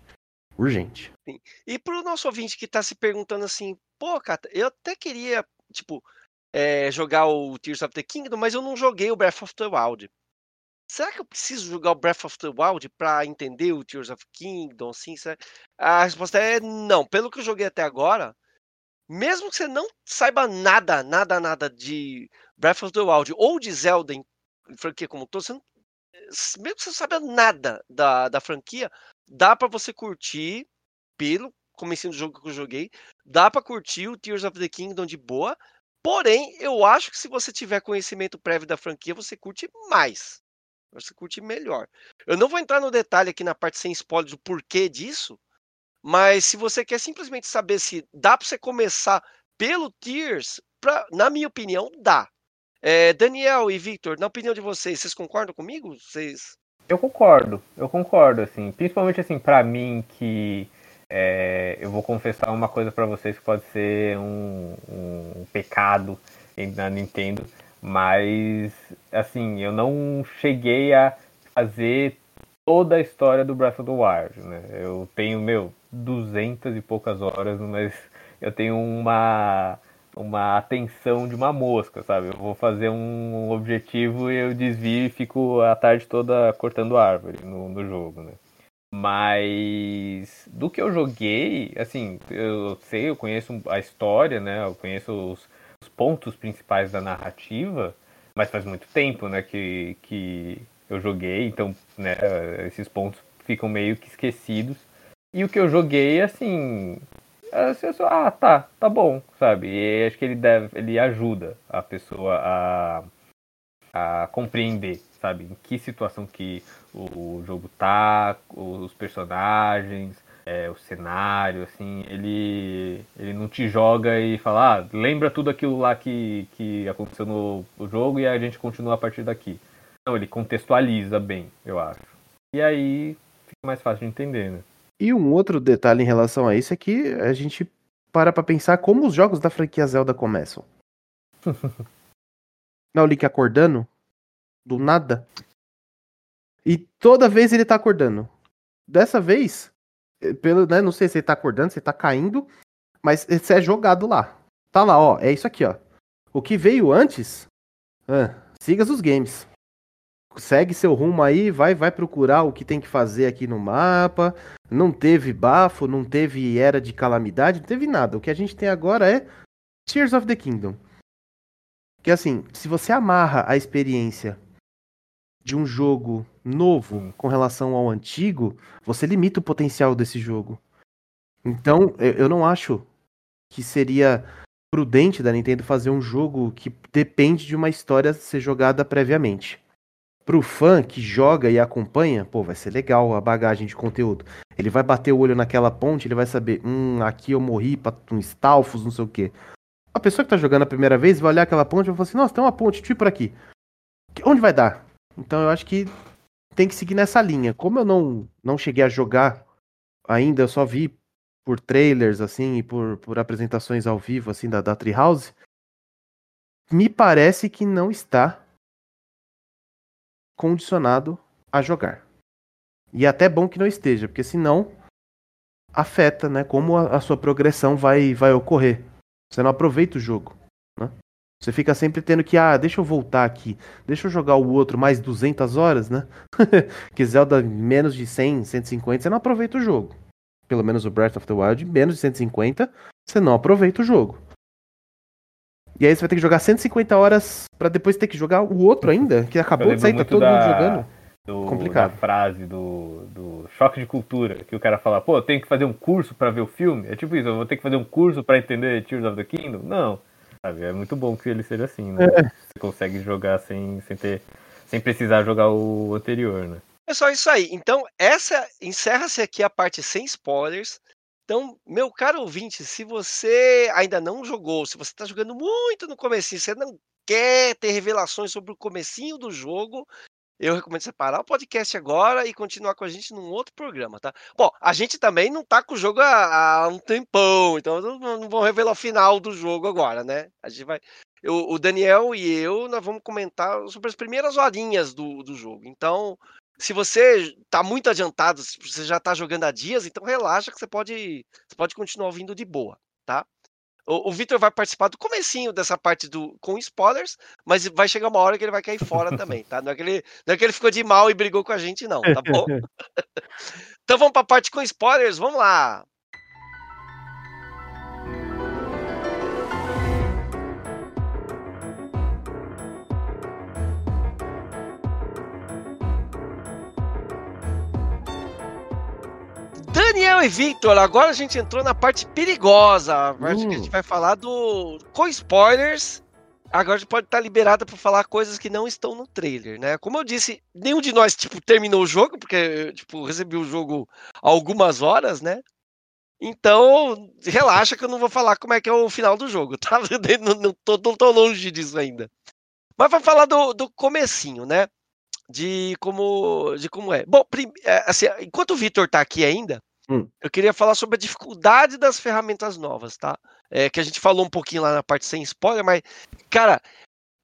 Urgente. Sim. E pro nosso ouvinte que tá se perguntando assim, pô, Cata, eu até queria, tipo, é, jogar o Tears of the Kingdom, mas eu não joguei o Breath of the Wild. Será que eu preciso jogar o Breath of the Wild para entender o Tears of Kingdom? Sim, a resposta é não. Pelo que eu joguei até agora, mesmo que você não saiba nada, nada, nada de Breath of the Wild ou de Zelda em franquia como um todo, não, mesmo que você não saiba nada da, da franquia, dá para você curtir pelo comecinho do jogo que eu joguei, dá para curtir o Tears of the Kingdom de boa, porém, eu acho que se você tiver conhecimento prévio da franquia, você curte mais. Você curte melhor. Eu não vou entrar no detalhe aqui na parte sem spoiler do porquê disso, mas se você quer simplesmente saber se dá para você começar pelo Tears, pra, na minha opinião, dá. É, Daniel e Victor, na opinião de vocês, vocês concordam comigo? Vocês... Eu concordo, eu concordo, assim, principalmente assim, para mim que é, eu vou confessar uma coisa para vocês que pode ser um, um pecado na Nintendo, mas assim, eu não cheguei a fazer toda a história do Breath of the Wild, né? Eu tenho, meu, duzentas e poucas horas, mas eu tenho uma uma atenção de uma mosca, sabe? Eu vou fazer um objetivo e eu desvio e fico a tarde toda cortando árvore no, no jogo, né? Mas do que eu joguei, assim, eu sei, eu conheço a história, né? Eu conheço os, pontos principais da narrativa, mas faz muito tempo, né, que, que eu joguei, então, né, esses pontos ficam meio que esquecidos. E o que eu joguei, assim, assim só, ah, tá, tá bom, sabe? E acho que ele deve, ele ajuda a pessoa a, a compreender, sabe? Em que situação que o, o jogo tá, os personagens, é, o cenário, assim, ele, ele não te joga e fala, ah, lembra tudo aquilo lá que, que aconteceu no, no jogo e a gente continua a partir daqui. Não, ele contextualiza bem, eu acho. E aí fica mais fácil de entender, né? E um outro detalhe em relação a isso é que a gente para pra pensar como os jogos da franquia Zelda começam. Não, o Link acordando do nada. E toda vez ele tá acordando. Dessa vez, pelo, né, não sei se ele tá acordando, se ele tá caindo, mas você é jogado lá. Tá lá, ó, é isso aqui, ó. O que veio antes, ah, siga os games segue seu rumo aí, vai vai procurar o que tem que fazer aqui no mapa. Não teve bafo, não teve era de calamidade, não teve nada. O que a gente tem agora é Tears of the Kingdom. Que assim, se você amarra a experiência de um jogo novo com relação ao antigo, você limita o potencial desse jogo. Então, eu não acho que seria prudente da Nintendo fazer um jogo que depende de uma história ser jogada previamente pro fã que joga e acompanha, pô, vai ser legal a bagagem de conteúdo. Ele vai bater o olho naquela ponte, ele vai saber, hum, aqui eu morri pra um Stalfos, não sei o quê. A pessoa que tá jogando a primeira vez vai olhar aquela ponte e vai falar assim, nossa, tem uma ponte, tipo por aqui. Onde vai dar? Então eu acho que tem que seguir nessa linha. Como eu não, não cheguei a jogar ainda, eu só vi por trailers, assim, e por, por apresentações ao vivo, assim, da, da Treehouse, me parece que não está condicionado a jogar. E é até bom que não esteja, porque senão afeta, né, como a, a sua progressão vai, vai ocorrer. Você não aproveita o jogo? Você fica sempre tendo que, ah, deixa eu voltar aqui, deixa eu jogar o outro mais 200 horas, né? que Zelda menos de 100, 150, você não aproveita o jogo. Pelo menos o Breath of the Wild, menos de 150, você não aproveita o jogo. E aí você vai ter que jogar 150 horas para depois ter que jogar o outro ainda, que acabou de sair, tá todo da, mundo jogando. Do, Complicado. Da frase do, do choque de cultura, que o cara fala, pô, eu tenho que fazer um curso para ver o filme. É tipo isso, eu vou ter que fazer um curso para entender Tears of the Kingdom? Não. Sabe, é muito bom que ele seja assim, né? É. Você consegue jogar sem, sem, ter, sem precisar jogar o anterior, né? É só isso aí. Então, essa encerra-se aqui a parte sem spoilers. Então, meu caro ouvinte, se você ainda não jogou, se você está jogando muito no comecinho, você não quer ter revelações sobre o comecinho do jogo, eu recomendo separar o podcast agora e continuar com a gente num outro programa, tá? Bom, a gente também não tá com o jogo há, há um tempão, então não, não vou revelar o final do jogo agora, né? A gente vai. Eu, o Daniel e eu, nós vamos comentar sobre as primeiras horinhas do, do jogo. Então, se você está muito adiantado, se você já está jogando há dias, então relaxa que você pode, você pode continuar ouvindo de boa, tá? O, o Victor vai participar do comecinho dessa parte do com spoilers, mas vai chegar uma hora que ele vai cair fora também, tá? Não é que ele, não é que ele ficou de mal e brigou com a gente, não, tá bom? então vamos para a parte com spoilers, vamos lá. Daniel e Victor, agora a gente entrou na parte perigosa, a parte Hum. que a gente vai falar do. com spoilers. Agora a gente pode estar liberado para falar coisas que não estão no trailer, né? Como eu disse, nenhum de nós, tipo, terminou o jogo, porque, tipo, recebi o jogo há algumas horas, né? Então, relaxa que eu não vou falar como é que é o final do jogo, tá? Não, não, tô, não tô longe disso ainda. Mas vamos falar do, do comecinho, né? De como, de como é. Bom, é, assim, enquanto o Vitor tá aqui ainda, Hum. eu queria falar sobre a dificuldade das ferramentas novas, tá? É, que a gente falou um pouquinho lá na parte sem spoiler, mas, cara,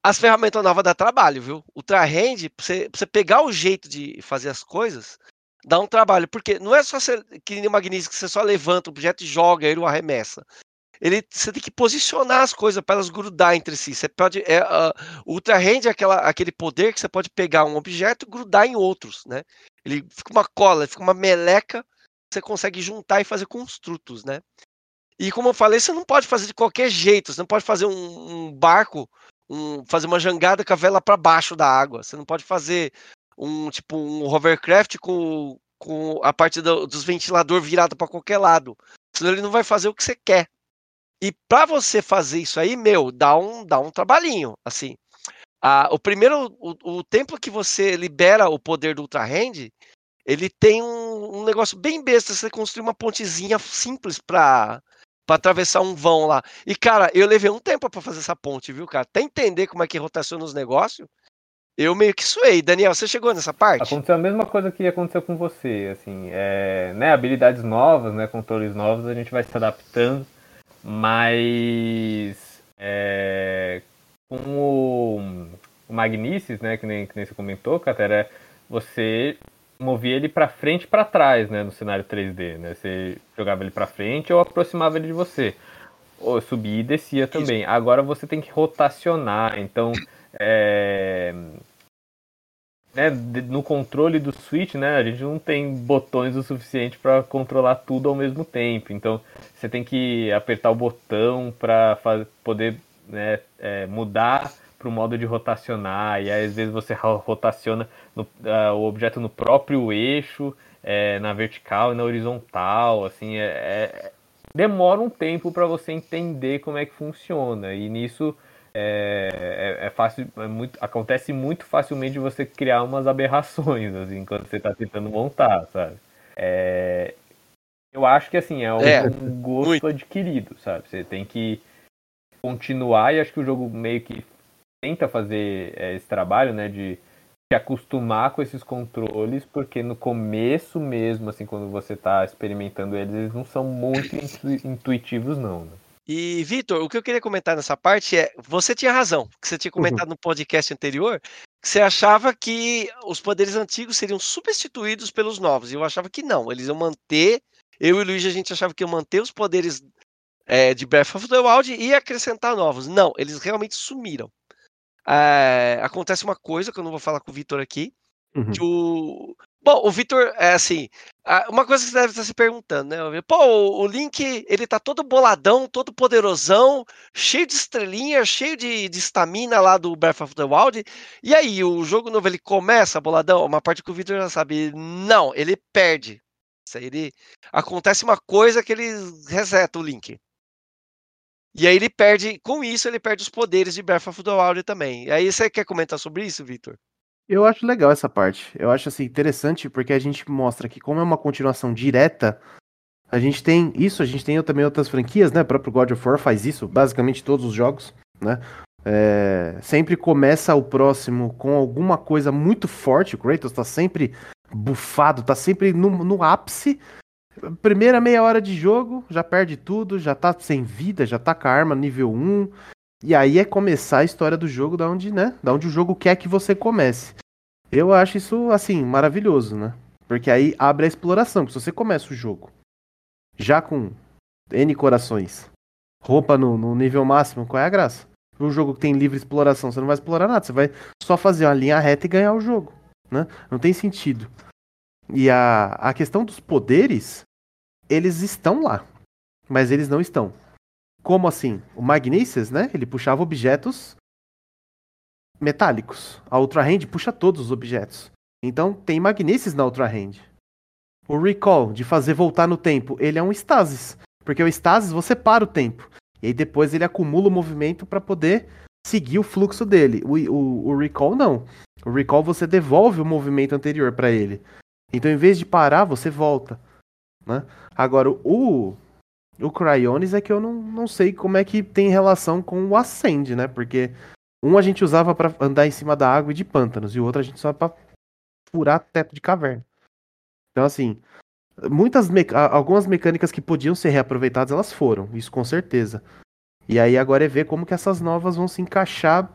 as ferramentas novas dá trabalho, viu? Ultra Hand, pra você, pra você pegar o jeito de fazer as coisas, dá um trabalho. Porque não é só você, que nem o Magnífico, que você só levanta o objeto e joga, ele o arremessa. Ele, você tem que posicionar as coisas para elas grudar entre si. Você pode, é, ah, o Ultra Hand é aquela, aquele poder que você pode pegar um objeto e grudar em outros, né? Ele fica uma cola, fica uma meleca, você consegue juntar e fazer construtos, né? E como eu falei, você não pode fazer de qualquer jeito. Você não pode fazer um, um barco, um- fazer uma jangada com a vela para baixo da água. Você não pode fazer um tipo um hovercraft com, com a parte do- dos ventilador virado para qualquer lado. Senão ele não vai fazer o que você quer. E para você fazer isso aí, meu, dá um, dá um trabalhinho, assim. Ah, o primeiro, o, o tempo que você libera o poder do Ultra Hand, ele tem um, um negócio bem besta, você construir uma pontezinha simples para para atravessar um vão lá. E cara, eu levei um tempo para fazer essa ponte, viu, cara? Até entender como é que rotaciona os negócios, eu meio que suei. Daniel, você chegou nessa parte? Aconteceu a mesma coisa que aconteceu com você, assim, é, né, habilidades novas, né, controles novos, a gente vai se adaptando, mas é, com o, o né, que nem, que nem você comentou, Catera, você movia ele pra frente e pra trás, né, no cenário 3D, né, você jogava ele pra frente ou aproximava ele de você, ou subia e descia também. Agora você tem que rotacionar, então é, né, no controle do Switch, né, a gente não tem botões o suficiente para controlar tudo ao mesmo tempo. Então, você tem que apertar o botão para poder né, é, mudar para o modo de rotacionar. E aí, às vezes você ro- rotaciona no- ah, o objeto no próprio eixo, é, na vertical e na horizontal. Assim, é- é- demora um tempo para você entender como é que funciona. E nisso é, é, é fácil, é muito, acontece muito facilmente você criar umas aberrações, assim, quando você está tentando montar, sabe? É, eu acho que, assim, é um, É, um gosto muito. adquirido, sabe? Você tem que continuar e acho que o jogo meio que tenta fazer é, esse trabalho, né, de se acostumar com esses controles, porque no começo mesmo, assim, quando você está experimentando eles, eles não são muito intu- intuitivos, não, né? E, Vitor, o que eu queria comentar nessa parte é: você tinha razão, que você tinha comentado no podcast anterior, que você achava que os poderes antigos seriam substituídos pelos novos. E eu achava que não, eles iam manter. Eu e o Luigi, a gente achava que iam manter os poderes é, de Breath of the Wild e acrescentar novos. Não, eles realmente sumiram. É, acontece uma coisa que eu não vou falar com o Vitor aqui, Uhum. que o. Bom, o Vitor, é assim, uma coisa que você deve estar se perguntando, né? Pô, o- Link, ele tá todo boladão, todo poderosão, cheio de estrelinha, cheio de estamina lá do Breath of the Wild. E aí, o jogo novo, ele começa boladão? Uma parte que o Vitor já sabe. Não, ele perde. Ele, acontece uma coisa que ele reseta o Link. E aí ele perde, com isso, ele perde os poderes de Breath of the Wild também. E aí, você quer comentar sobre isso, Vitor? Eu acho legal essa parte. Eu acho assim interessante porque a gente mostra que como é uma continuação direta, a gente tem isso, a gente tem também outras franquias, né? O próprio God of War faz isso, basicamente todos os jogos, né? É, sempre começa o próximo com alguma coisa muito forte. O Kratos tá sempre bufado, tá sempre no, no ápice. Primeira meia hora de jogo, já perde tudo, já tá sem vida, já tá com a arma nível 1. E aí é começar a história do jogo da onde, né? Da onde o jogo quer que você comece. Eu acho isso, assim, maravilhoso, né? Porque aí abre a exploração. Se você começa o jogo já com N corações, roupa no, no nível máximo, qual é a graça? Um jogo que tem livre exploração, você não vai explorar nada, você vai só fazer uma linha reta e ganhar o jogo, né? Não tem sentido. E a, a questão dos poderes, eles estão lá, mas eles não estão. Como assim? O Magnícias, né? Ele puxava objetos metálicos. A Ultra Hand puxa todos os objetos. Então tem Magnícias na Ultra Hand. O recall, de fazer voltar no tempo, ele é um stasis. Porque o stasis você para o tempo. E aí depois ele acumula o movimento para poder seguir o fluxo dele. O, o, o, recall não. O recall você devolve o movimento anterior para ele. Então em vez de parar, você volta. Né? Agora, o, o Cryonis é que eu não, não sei como é que tem relação com o Ascend, né? Porque um a gente usava para andar em cima da água e de pântanos, e o outro a gente usava pra furar teto de caverna. Então, assim, muitas algumas mecânicas que podiam ser reaproveitadas, elas foram, isso com certeza. E aí agora é ver como que essas novas vão se encaixar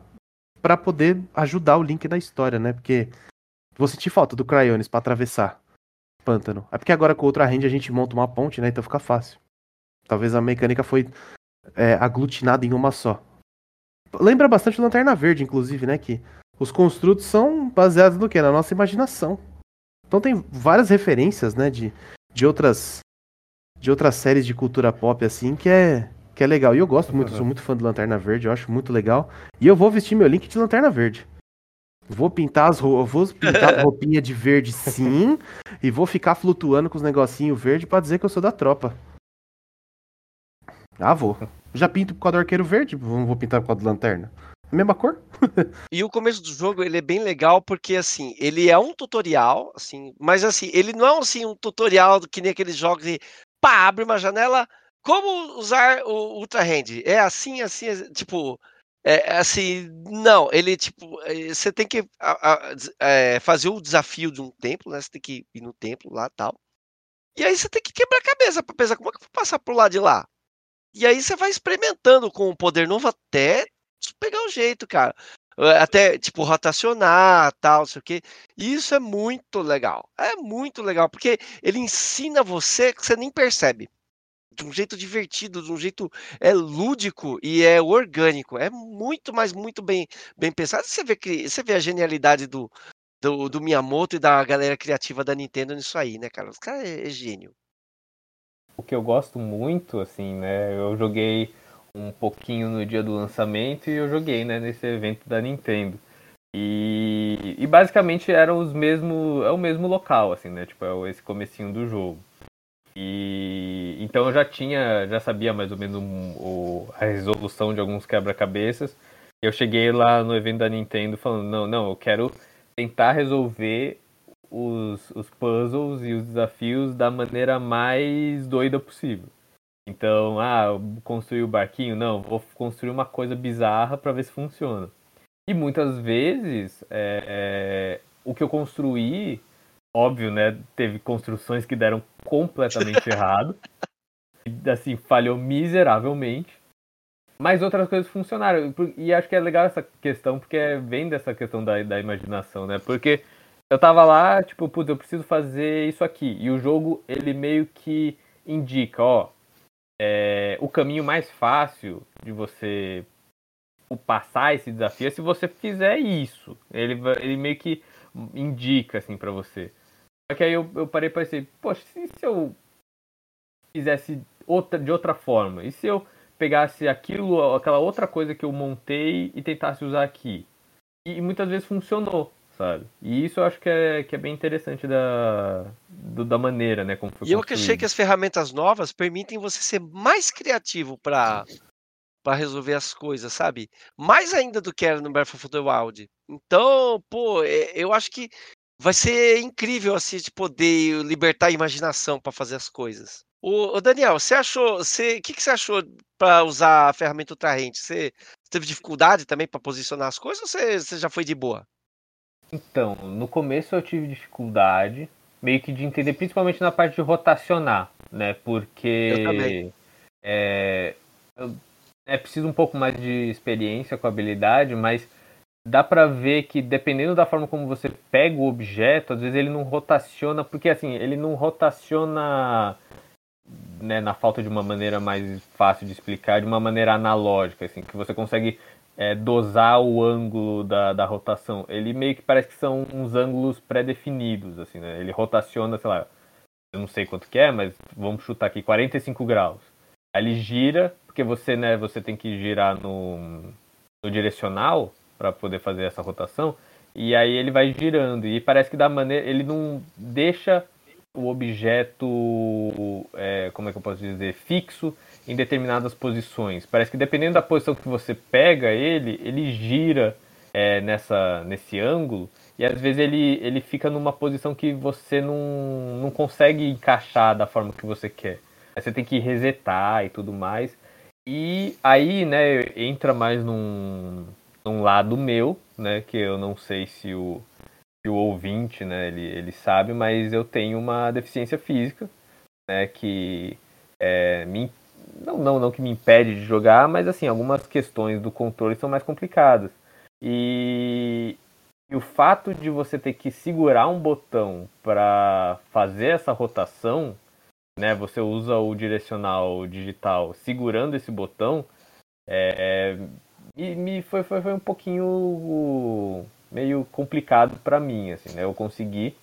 para poder ajudar o Link na história, né? Porque vou sentir falta do Cryonis para atravessar pântano. É porque agora com outra rende a gente monta uma ponte, né? Então fica fácil. Talvez a mecânica foi é, aglutinada em uma só. Lembra bastante Lanterna Verde, inclusive, né? Que os construtos são baseados no que? Na nossa imaginação. Então tem várias referências, né, de, de outras de outras séries de cultura pop assim que é que é legal. E eu gosto muito, uhum. sou muito fã do Lanterna Verde, eu acho muito legal. E eu vou vestir meu link de Lanterna Verde. Vou pintar as roupas, vou pintar a roupinha de verde sim, e vou ficar flutuando com os negocinhos verde para dizer que eu sou da tropa. Ah, vou. Já pinto por causa do arqueiro verde, vou pintar por causa do lanterna. Mesma cor? e o começo do jogo, ele é bem legal porque, assim, ele é um tutorial, assim, mas, assim, ele não é, assim, um tutorial que nem aqueles jogos de, pá, abre uma janela, como usar o Ultra Hand? É assim, assim, tipo, é, assim, não, ele, tipo, é, você tem que a, a, é, fazer o desafio de um templo, né, você tem que ir no templo lá tal, e aí você tem que quebrar a cabeça pra pensar como é que eu vou passar pro lado de lá. E aí você vai experimentando com o poder novo até pegar o jeito, cara. Eh, até, tipo, rotacionar, tal, sei o quê. E isso é muito legal. É muito legal, porque ele ensina você que você nem percebe. De um jeito divertido, de um jeito é lúdico e é orgânico. É muito, mas muito bem, bem pensado. Você vê, que, você vê a genialidade do, do, do Miyamoto e da galera criativa da Nintendo nisso aí, né, cara? Os caras é, é gênio. O que eu gosto muito, assim, né? Eu joguei um pouquinho no dia do lançamento e eu joguei, né, nesse evento da Nintendo. E, e basicamente eram os mesmos, é o mesmo local, assim, né? Tipo, é esse comecinho do jogo. E então eu já tinha, já sabia mais ou menos o, a resolução de alguns quebra-cabeças. Eu cheguei lá no evento da Nintendo falando, não, não, eu quero tentar resolver os, os puzzles e os desafios da maneira mais doida possível. Então, ah, construir o barquinho? Não, vou construir uma coisa bizarra para ver se funciona. E muitas vezes, é, é, o que eu construí, óbvio, né? Teve construções que deram completamente errado. E, assim, falhou miseravelmente. Mas outras coisas funcionaram. E acho que é legal essa questão, porque vem dessa questão da, da imaginação, né? Porque eu tava lá, tipo, putz, eu preciso fazer isso aqui. E o jogo, ele meio que indica, ó, é, o caminho mais fácil de você passar esse desafio é se você fizer isso. Ele, ele meio que indica assim para você. Só que aí eu, eu parei para pensar, poxa, e se eu fizesse outra, de outra forma? E se eu pegasse aquilo, aquela outra coisa que eu montei e tentasse usar aqui? E, e muitas vezes funcionou sabe? E isso eu acho que é, que é bem interessante da, do, da maneira, né? Como foi e eu que achei que as ferramentas novas permitem você ser mais criativo para para resolver as coisas, sabe? Mais ainda do que era no Breath of the Wild. Então, pô, é, eu acho que vai ser incrível assim de poder libertar a imaginação para fazer as coisas. O, Daniel, você achou, você, o que, que você achou para usar a ferramenta ultrarrente? Você teve dificuldade também para posicionar as coisas ou você, você já foi de boa? Então, no começo eu tive dificuldade, meio que de entender, principalmente na parte de rotacionar, né? Porque eu também. É, é preciso um pouco mais de experiência com a habilidade, mas dá pra ver que dependendo da forma como você pega o objeto, às vezes ele não rotaciona, porque assim, ele não rotaciona né, na falta de uma maneira mais fácil de explicar, de uma maneira analógica, assim, que você consegue é, dosar o ângulo da, da rotação. Ele meio que parece que são uns ângulos pré-definidos, assim, né? Ele rotaciona, sei lá, eu não sei quanto que é, mas vamos chutar aqui, 45 graus. Aí ele gira, porque você, né, você tem que girar no, no direcional para poder fazer essa rotação, e aí ele vai girando, e parece que da maneira, ele não deixa o objeto, é, como é que eu posso dizer, fixo em determinadas posições. Parece que dependendo da posição que você pega ele, ele gira é, nessa, nesse ângulo e às vezes ele, ele fica numa posição que você não, não consegue encaixar da forma que você quer. Aí você tem que resetar e tudo mais. E aí, né, entra mais num, num lado meu, né, que eu não sei se o, se o ouvinte, né, ele, ele sabe, mas eu tenho uma deficiência física, né, que é, me, não, não, não que me impede de jogar, mas assim, algumas questões do controle são mais complicadas. E, e o fato de você ter que segurar um botão para fazer essa rotação, né? Você usa o direcional digital segurando esse botão, é, é, me foi, foi, foi um pouquinho meio complicado para mim, assim, né? Eu consegui,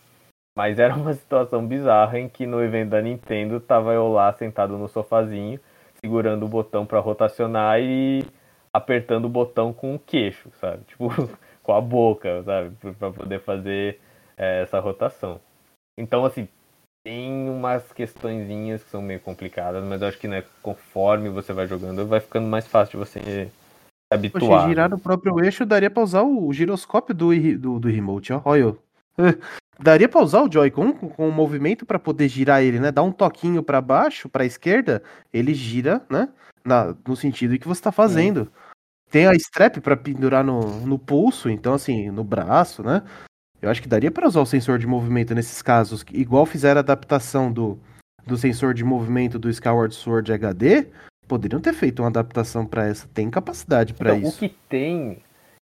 mas era uma situação bizarra em que no evento da Nintendo tava eu lá sentado no sofazinho, segurando o botão para rotacionar e apertando o botão com o queixo, sabe? Tipo, com a boca, sabe? Para poder fazer é, essa rotação. Então, assim, tem umas questõezinhas que são meio complicadas, mas eu acho que né, conforme você vai jogando, vai ficando mais fácil de você se habituar. Poxa, girar no próprio eixo daria pra usar o giroscópio do, do, do remote, ó. Olha. Daria pra usar o Joy-Con com o movimento para poder girar ele, né? Dar um toquinho para baixo, para esquerda, ele gira, né? Na, no sentido que você tá fazendo. Tem a strap para pendurar no, no pulso, então assim, no braço, né? Eu acho que daria para usar o sensor de movimento nesses casos, igual fizeram a adaptação do, do sensor de movimento do Skyward Sword HD, poderiam ter feito uma adaptação para essa. Tem capacidade para então, isso. O que tem,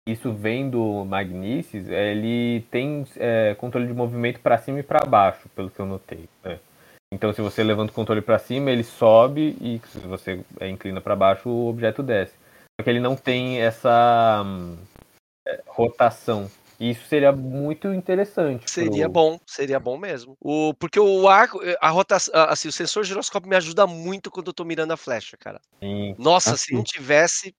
isso vem do Magnicis, ele tem é, controle de movimento para cima e para baixo, pelo que eu notei. Né? Então, se você levanta o controle para cima, ele sobe e se você é, inclina para baixo, o objeto desce. Só que ele não tem essa hum, é, rotação. E isso seria muito interessante. Seria pro... bom, seria bom mesmo. O, porque o arco, a rotação, assim, o sensor giroscópio me ajuda muito quando eu tô mirando a flecha, cara. Sim. Nossa, assim. se não tivesse,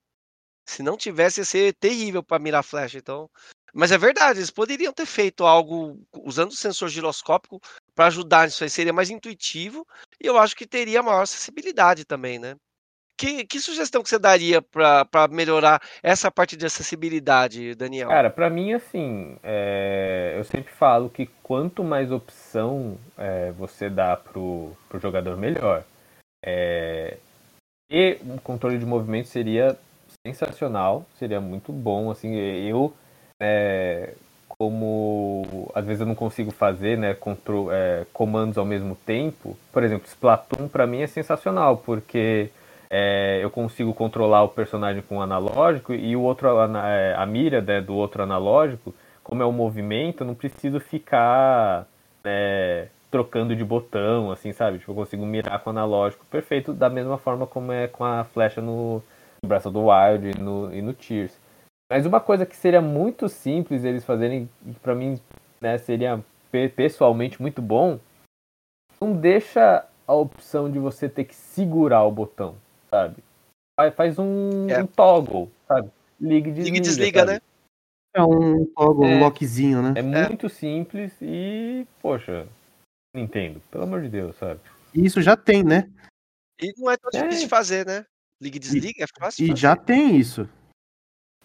se não tivesse, ia ser terrível para mirar a flecha. Então, mas é verdade, eles poderiam ter feito algo usando o sensor giroscópico para ajudar nisso aí, seria mais intuitivo e eu acho que teria maior acessibilidade também, né? Que, que sugestão que você daria para melhorar essa parte de acessibilidade, Daniel? Cara, para mim, assim, é, eu sempre falo que quanto mais opção é, você dá pro, pro jogador, melhor. É, e um controle de movimento seria sensacional, seria muito bom, assim, eu, como às vezes eu não consigo fazer, né, comandos ao mesmo tempo, por exemplo, Splatoon para mim é sensacional, porque é, eu consigo controlar o personagem com o analógico e o outro, é, a mira né, do outro analógico, como é o movimento, eu não preciso ficar é, trocando de botão, assim, sabe? Tipo, eu consigo mirar com o analógico perfeito, da mesma forma como é com a flecha no, of the Wild e no, e no Tears. Mas uma coisa que seria muito simples eles fazerem, para mim, né, seria pessoalmente muito bom, não deixa a opção de você ter que segurar o botão sabe? Faz um, é. um toggle, sabe? Liga e desliga. Liga e desliga, né? É um toggle, é, um lockzinho, né? É, é muito simples e, poxa, Nintendo, pelo amor de Deus, sabe? Isso já tem, né? E não é tão é. difícil de fazer, né? Liga e desliga, é fácil. E fazer. já tem isso.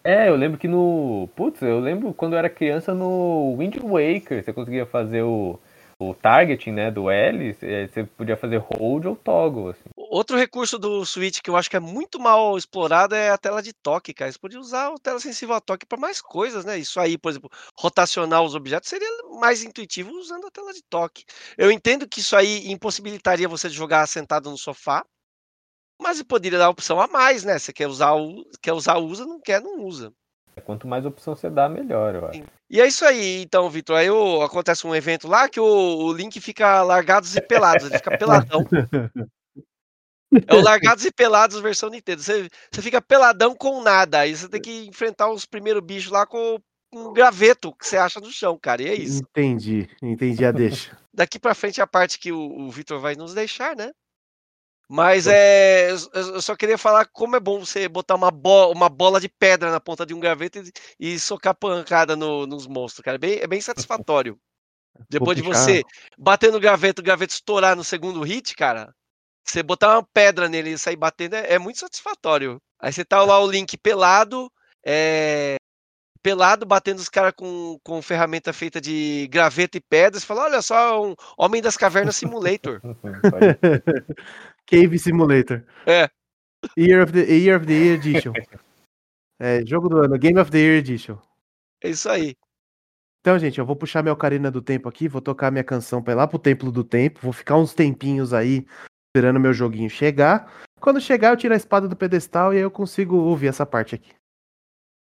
É, eu lembro que no. Putz, eu lembro quando eu era criança no Wind Waker, você conseguia fazer o o targeting né, do L, você podia fazer hold ou toggle. Assim. Outro recurso do Switch que eu acho que é muito mal explorado é a tela de toque, cara. Você podia usar a tela sensível a toque para mais coisas, né? Isso aí, por exemplo, rotacionar os objetos seria mais intuitivo usando a tela de toque. Eu entendo que isso aí impossibilitaria você de jogar sentado no sofá, mas poderia dar opção a mais, né? Você quer usar, quer usar, usa, não quer, não usa. Quanto mais opção você dá, melhor, eu acho. E é isso aí, então, Vitor. Aí acontece um evento lá que o, o Link fica largados e pelados, ele fica peladão. É o Largados e Pelados versão Nintendo. Você, você fica peladão com nada. Aí você tem que enfrentar os primeiros bichos lá com um graveto que você acha no chão, cara. E é isso. Entendi, entendi a deixa. Daqui pra frente é a parte que o, o Vitor vai nos deixar, né? Mas é, eu só queria falar como é bom você botar uma, bo uma bola de pedra na ponta de um graveto e, e socar pancada no, nos monstros, cara. É bem, é bem satisfatório. Depois de você bater no graveto, o graveto estourar no segundo hit, cara, você botar uma pedra nele e sair batendo é, é muito satisfatório. Aí você tá lá o Link pelado, é, pelado, batendo os caras com, com ferramenta feita de graveto e pedras. Fala, olha só, um Homem das Cavernas Simulator. Cave Simulator. É. Year of the, Year of the Year Edition. É, jogo do ano, Game of the Year Edition. É isso aí. Então, gente, eu vou puxar minha ocarina do tempo aqui, vou tocar minha canção pra ir lá pro Templo do Tempo, vou ficar uns tempinhos aí esperando meu joguinho chegar. Quando chegar, eu tiro a espada do pedestal e aí eu consigo ouvir essa parte aqui.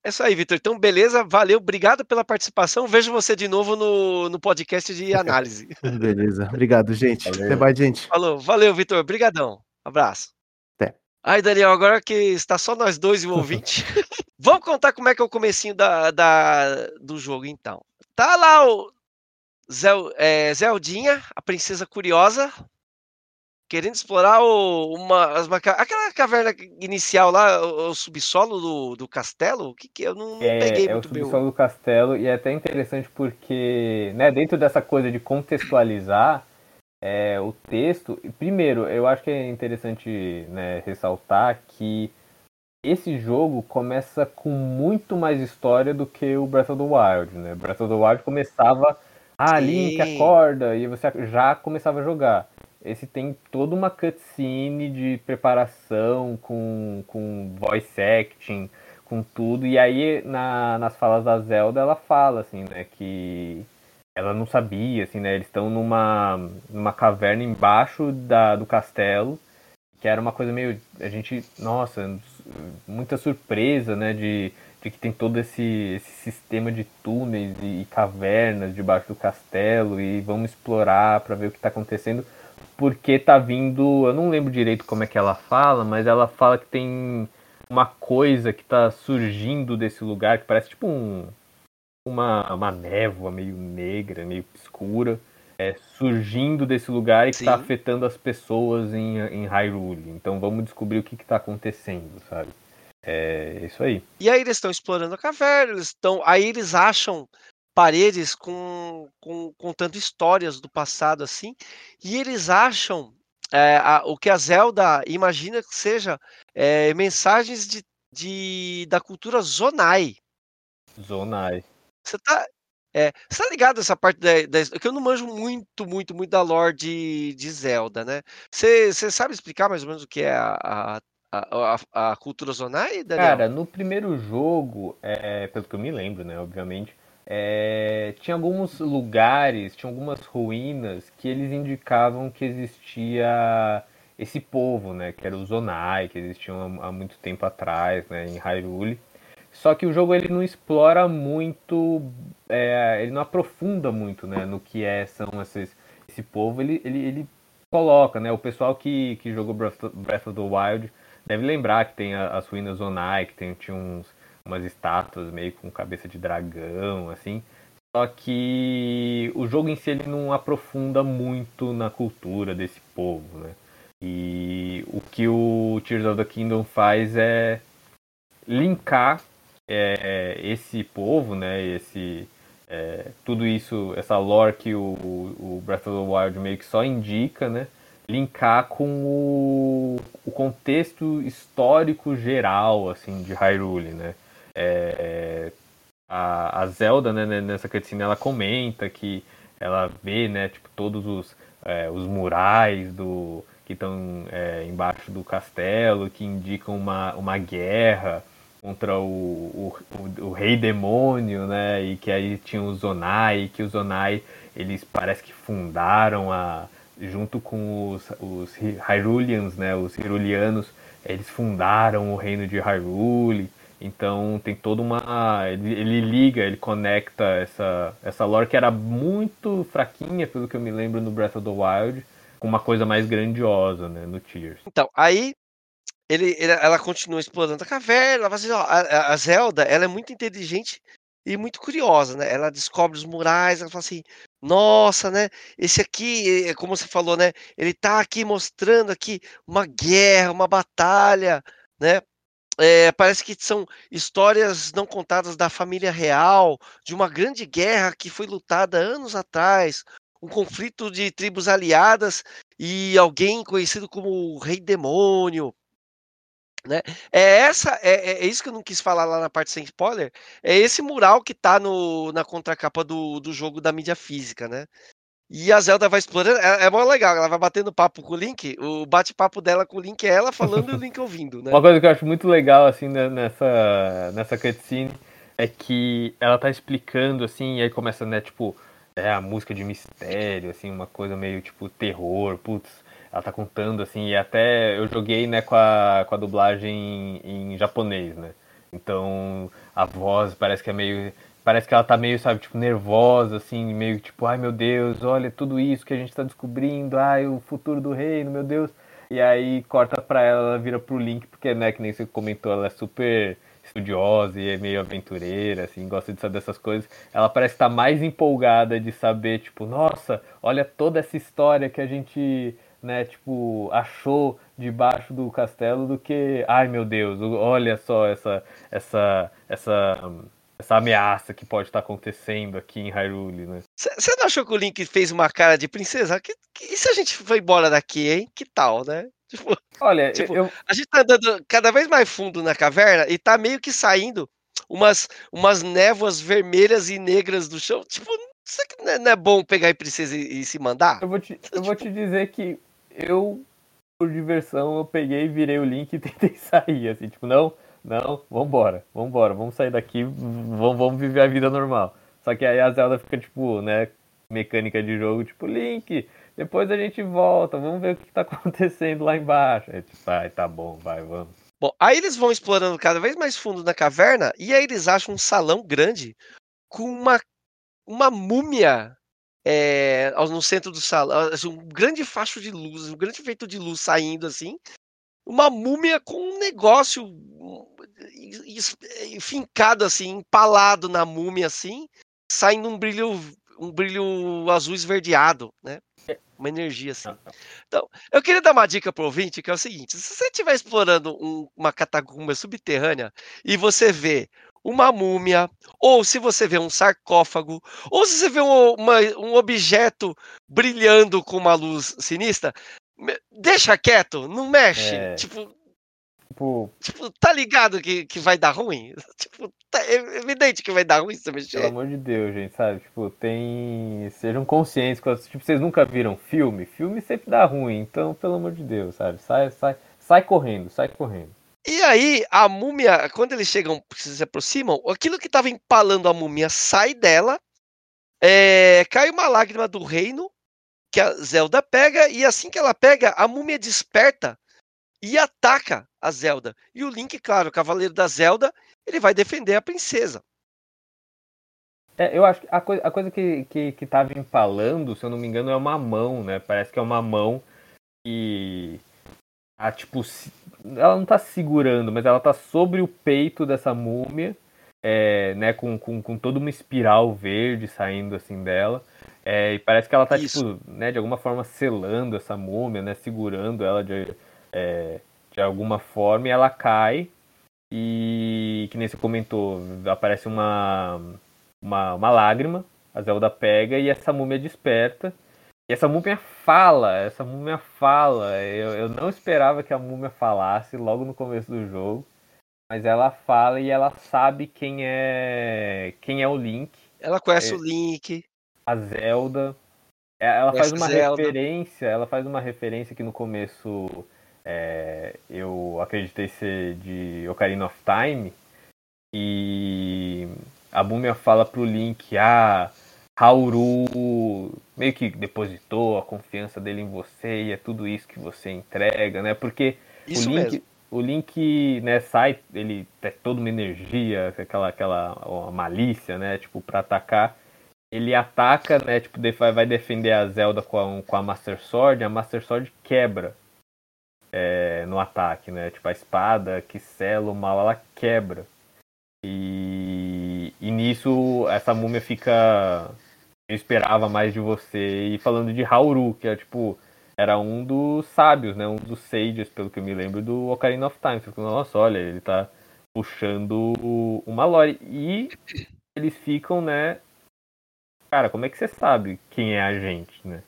É isso aí, Vitor. Então, beleza, valeu, obrigado pela participação. Vejo você de novo no, no podcast de análise. Beleza, obrigado, gente. Valeu. Até mais, gente. Falou, valeu, Vitor. Brigadão. Abraço. Até. Aí, Daniel, agora que está só nós dois e o ouvinte, vamos contar como é que é o comecinho da, da- do jogo, então. Tá lá o Zel, é, Zeldinha, a princesa curiosa, querendo explorar o- uma, maca- aquela caverna inicial lá, o, o subsolo do, do castelo. O que que é? eu não, não peguei É, é o muito bem. o- subsolo do castelo e é até interessante porque, né, dentro dessa coisa de contextualizar é, o texto, primeiro, eu acho que é interessante né, ressaltar que esse jogo começa com muito mais história do que o Breath of the Wild, né? Breath of the Wild começava, ah, Link, acorda, e você já começava a jogar. Esse tem toda uma cutscene de preparação com, com voice acting, com tudo. E aí, na- nas falas da Zelda, ela fala, assim, né, que ela não sabia, assim, né, eles estão numa, numa caverna embaixo da, do castelo, que era uma coisa meio, a gente, nossa, muita surpresa, né, de, de que tem todo esse, esse sistema de túneis e, e cavernas debaixo do castelo e vamos explorar para ver o que está acontecendo porque tá vindo, eu não lembro direito como é que ela fala, mas ela fala que tem uma coisa que tá surgindo desse lugar que parece tipo um, uma, uma névoa meio negra, meio escura, é, surgindo desse lugar e que tá Sim. afetando as pessoas em, em Hyrule. Então vamos descobrir o que, que tá acontecendo, sabe? É isso aí. E aí eles estão explorando a caverna, eles estão. Aí eles acham paredes com, com contando histórias do passado assim, e eles acham é, a- o que a Zelda imagina que seja é, mensagens de, de- da cultura Zonai. Zonai. Você tá, é, você tá ligado essa parte da, da- que eu não manjo muito, muito, muito da lore de, de Zelda, né? Você, você sabe explicar mais ou menos o que é a, a, a, a- cultura Zonai, Daniel? Cara, no primeiro jogo, é, pelo que eu me lembro, né, obviamente, é, tinha alguns lugares, tinha algumas ruínas que eles indicavam que existia esse povo, né, que era o Zonai, que existiam há, muito tempo atrás, né, em Hyrule. Só que o jogo ele não explora muito, é, ele não aprofunda muito, né, no que é, são esses, esse povo. Ele, ele, ele coloca, né, o pessoal que, que jogou Breath of- the Wild deve lembrar que tem as ruínas Zonai, que tem, tinha uns, umas estátuas meio com cabeça de dragão, assim. Só que o jogo em si ele não aprofunda muito na cultura desse povo, né? E o que o Tears of the Kingdom faz é linkar é, esse povo, né? Esse é, tudo isso, essa lore que o, o Breath of the Wild meio que só indica, né? Linkar com o, o contexto histórico geral, assim, de Hyrule, né? É, a, a Zelda, né, né, nessa cutscene, ela comenta que ela vê, né, tipo, todos os, é, os murais do, que estão é, embaixo do castelo, que indicam uma, uma guerra contra o, o, o, o rei demônio, né, e que aí tinha os Zonai, que os Zonai, eles parece que fundaram a, junto com os, os Hyruleans, né, os Hyruleanos, eles fundaram o reino de Hyrule, então tem toda uma. Ele, ele liga, ele conecta essa, essa lore que era muito fraquinha, pelo que eu me lembro, no Breath of the Wild, com uma coisa mais grandiosa, né, no Tears. Então, aí ele, ele- ela continua explorando a caverna. Ela assim, ó, a, a- Zelda, ela é muito inteligente e muito curiosa, né? Ela descobre os murais, ela fala assim, nossa, né? Esse aqui, como você falou, né? Ele tá aqui mostrando aqui uma guerra, uma batalha, né? É, parece que são histórias não contadas da família real, de uma grande guerra que foi lutada anos atrás, um conflito de tribos aliadas e alguém conhecido como o Rei Demônio. Né? É essa, é, é isso que eu não quis falar lá na parte sem spoiler. É esse mural que tá no, na contracapa do, do jogo da mídia física, né? E a Zelda vai explorando, é, é mó legal, ela vai batendo papo com o Link, o bate-papo dela com o Link é ela falando e o Link ouvindo, né? Uma coisa que eu acho muito legal, assim, né, nessa, nessa cutscene é que ela tá explicando, assim, e aí começa, né, tipo, é a música de mistério, assim, uma coisa meio, tipo, terror, putz, ela tá contando, assim, e até eu joguei, né, com a, com a dublagem em, em japonês, né, então a voz parece que é meio parece que ela tá meio, sabe, tipo, nervosa, assim, meio tipo, ai meu Deus, olha tudo isso que a gente tá descobrindo, ai, o futuro do reino, meu Deus. E aí corta pra ela, ela vira pro Link, porque, né, que nem você comentou, ela é super estudiosa e é meio aventureira, assim, gosta de saber dessas coisas. Ela parece estar tá mais empolgada de saber, tipo, nossa, olha toda essa história que a gente, né, tipo, achou debaixo do castelo do que, ai meu Deus, olha só essa, essa, essa essa ameaça que pode estar acontecendo aqui em Hyrule, né? Você não achou que o Link fez uma cara de princesa? Que, que, e se a gente for embora daqui, hein? Que tal, né? Tipo, Olha, tipo, eu... a gente tá andando cada vez mais fundo na caverna e tá meio que saindo umas, umas névoas vermelhas e negras do chão. Tipo, isso aqui não é, é bom pegar a princesa e, e, se mandar? Eu vou te, eu vou te dizer que eu, por diversão, eu peguei, virei o Link e tentei sair, assim, tipo, não não, vambora, vambora, vamos sair daqui, vamos, vamos viver a vida normal. Só que aí a Zelda fica, tipo, né, mecânica de jogo, tipo, Link, depois a gente volta, vamos ver o que tá acontecendo lá embaixo. Aí, tipo, ai, tá bom, vai, vamos. Bom, aí eles vão explorando cada vez mais fundo na caverna e aí eles acham um salão grande com uma, uma múmia é, no centro do salão, assim, um grande facho de luz, um grande efeito de luz saindo assim, uma múmia com um negócio fincado assim, empalado na múmia assim, saindo um brilho um brilho azul esverdeado, né? Uma energia assim. Então, eu queria dar uma dica pro ouvinte, que é o seguinte: se você estiver explorando um, uma catacumba subterrânea e você vê uma múmia, ou se você vê um sarcófago, ou se você vê um, uma, um objeto brilhando com uma luz sinistra, deixa quieto, não mexe. É. Tipo, tipo, tipo, tá ligado que, que vai dar ruim? Tipo, tá é evidente que vai dar ruim se mexer. Pelo amor de Deus, gente, sabe? Tipo, tem. Sejam conscientes. Tipo, vocês nunca viram filme? Filme sempre dá ruim. Então, pelo amor de Deus, sabe? Sai, sai, sai correndo, sai correndo. E aí, a múmia, quando eles chegam, se aproximam, aquilo que tava empalando a múmia sai dela, é, cai uma lágrima do reino que a Zelda pega e assim que ela pega, a múmia desperta e ataca a Zelda. E o Link, claro, o cavaleiro da Zelda, ele vai defender a princesa. É, eu acho que a, coi a coisa que, que, que tava empalando, se eu não me engano, é uma mão, né? Parece que é uma mão que. A, tipo, ela não tá segurando, mas ela tá sobre o peito dessa múmia, é, né? Com, com, com toda uma espiral verde saindo assim dela. É, e parece que ela tá, tipo, né, de alguma forma selando essa múmia, né? Segurando ela de, é, de alguma forma e ela cai. E que nem você comentou, aparece uma, uma, uma lágrima, a Zelda pega e essa múmia desperta. E essa múmia fala, essa múmia fala. Eu, eu não esperava que a múmia falasse logo no começo do jogo. Mas ela fala e ela sabe quem é quem é o Link. Ela conhece é, o Link a Zelda. É, ela faz uma Zelda. referência, ela faz uma referência que no começo é, eu acreditei ser de Ocarina of Time. E a Múmia fala pro Link, ah, Hauru meio que depositou a confiança dele em você e é tudo isso que você entrega, né? Porque isso o Link, mesmo. o Link, né, sai, ele tem toda uma energia, aquela aquela malícia, né, tipo para atacar ele ataca, né? Tipo, vai defender a Zelda com a, com a Master Sword, a Master Sword quebra é, no ataque, né? Tipo, a espada que sela o mal, ela quebra. E, e nisso, essa múmia fica. Eu esperava mais de você. E falando de Hauru, que é tipo. era um dos sábios, né? Um dos sages, pelo que eu me lembro, do Ocarina of Time. Você nossa, olha, ele tá puxando uma lore. E eles ficam, né? Cara, como é que você sabe quem é a gente, né?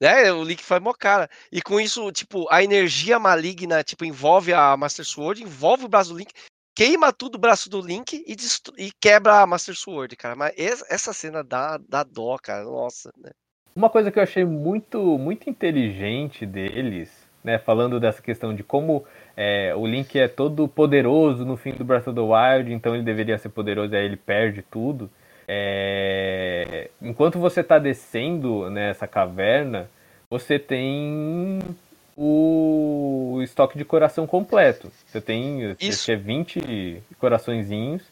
É, o Link faz mó cara. E com isso, tipo, a energia maligna, tipo, envolve a Master Sword, envolve o braço do Link, queima tudo o braço do Link e, e quebra a Master Sword, cara. Mas essa cena dá, dá dó, cara. Nossa, né? Uma coisa que eu achei muito, muito inteligente deles, né? Falando dessa questão de como é, o Link é todo poderoso no fim do Breath of the Wild, então ele deveria ser poderoso e aí ele perde tudo. É... Enquanto você está descendo nessa caverna, você tem o estoque de coração completo. Você tem Isso. é 20 coraçõezinhos.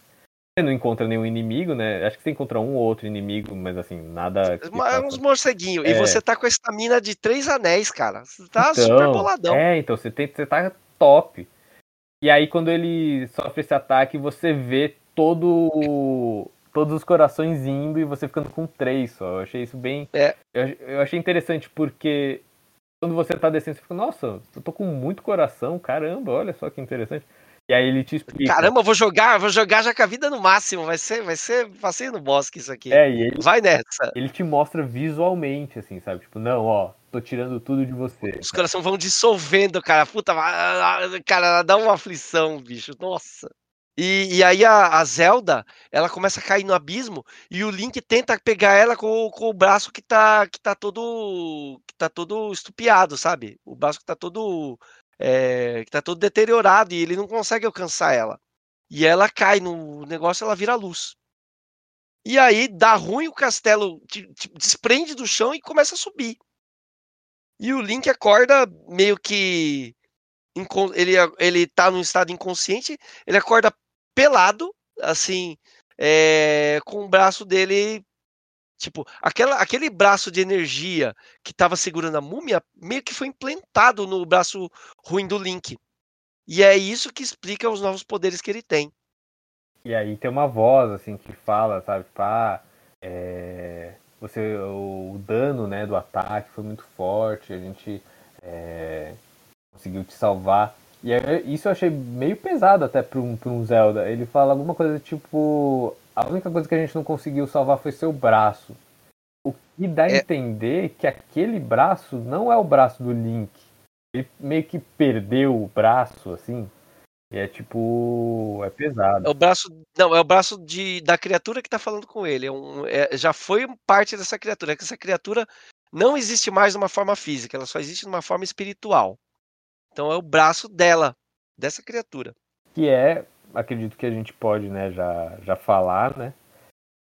Você não encontra nenhum inimigo, né? Acho que você encontra um ou outro inimigo, mas assim, nada. Mas uns morceguinhos. É. E você tá com a estamina de três anéis, cara. Você tá então, super boladão. É, então você, tem, você tá top. E aí, quando ele sofre esse ataque, você vê todo todos os corações indo e você ficando com três só. Eu achei isso bem. É. Eu, eu achei interessante porque quando você tá descendo, você fica, nossa, eu tô com muito coração, caramba, olha só que interessante. E aí ele te explica. Caramba, vou jogar, vou jogar já com a vida no máximo. Vai ser, vai ser passeio no bosque isso aqui. É, e ele, vai nessa. Ele te mostra visualmente, assim, sabe? Tipo, não, ó, tô tirando tudo de você. Os coração vão dissolvendo, cara. Puta, cara, dá uma aflição, bicho. Nossa. E, e aí a, a, Zelda, ela começa a cair no abismo e o Link tenta pegar ela com, com, o braço que tá, que tá todo que tá todo estupiado, sabe? O braço que tá todo é, que tá todo deteriorado e ele não consegue alcançar ela. E ela cai no negócio, ela vira luz. E aí dá ruim, o castelo te, te desprende do chão e começa a subir. E o Link acorda meio que ele, ele tá num estado inconsciente, ele acorda pelado, assim, é, com o braço dele. Tipo, aquela, aquele braço de energia que estava segurando a múmia meio que foi implantado no braço ruim do Link. E é isso que explica os novos poderes que ele tem. E aí tem uma voz assim que fala, sabe, tipo, ah, é, você, o, dano né, do ataque foi muito forte, a gente é, conseguiu te salvar. E isso eu achei meio pesado até para um, pra um Zelda. Ele fala alguma coisa tipo: a única coisa que a gente não conseguiu salvar foi seu braço. O que dá a é... entender que aquele braço não é o braço do Link. Ele meio que perdeu o braço, assim. E é tipo. É pesado. É o braço. Não, é o braço de, da criatura que tá falando com ele. É um, é, já foi parte dessa criatura. É que essa criatura não existe mais numa forma física, ela só existe numa forma espiritual. Então é o braço dela, dessa criatura. Que é, acredito que a gente pode, né, já, já falar, né?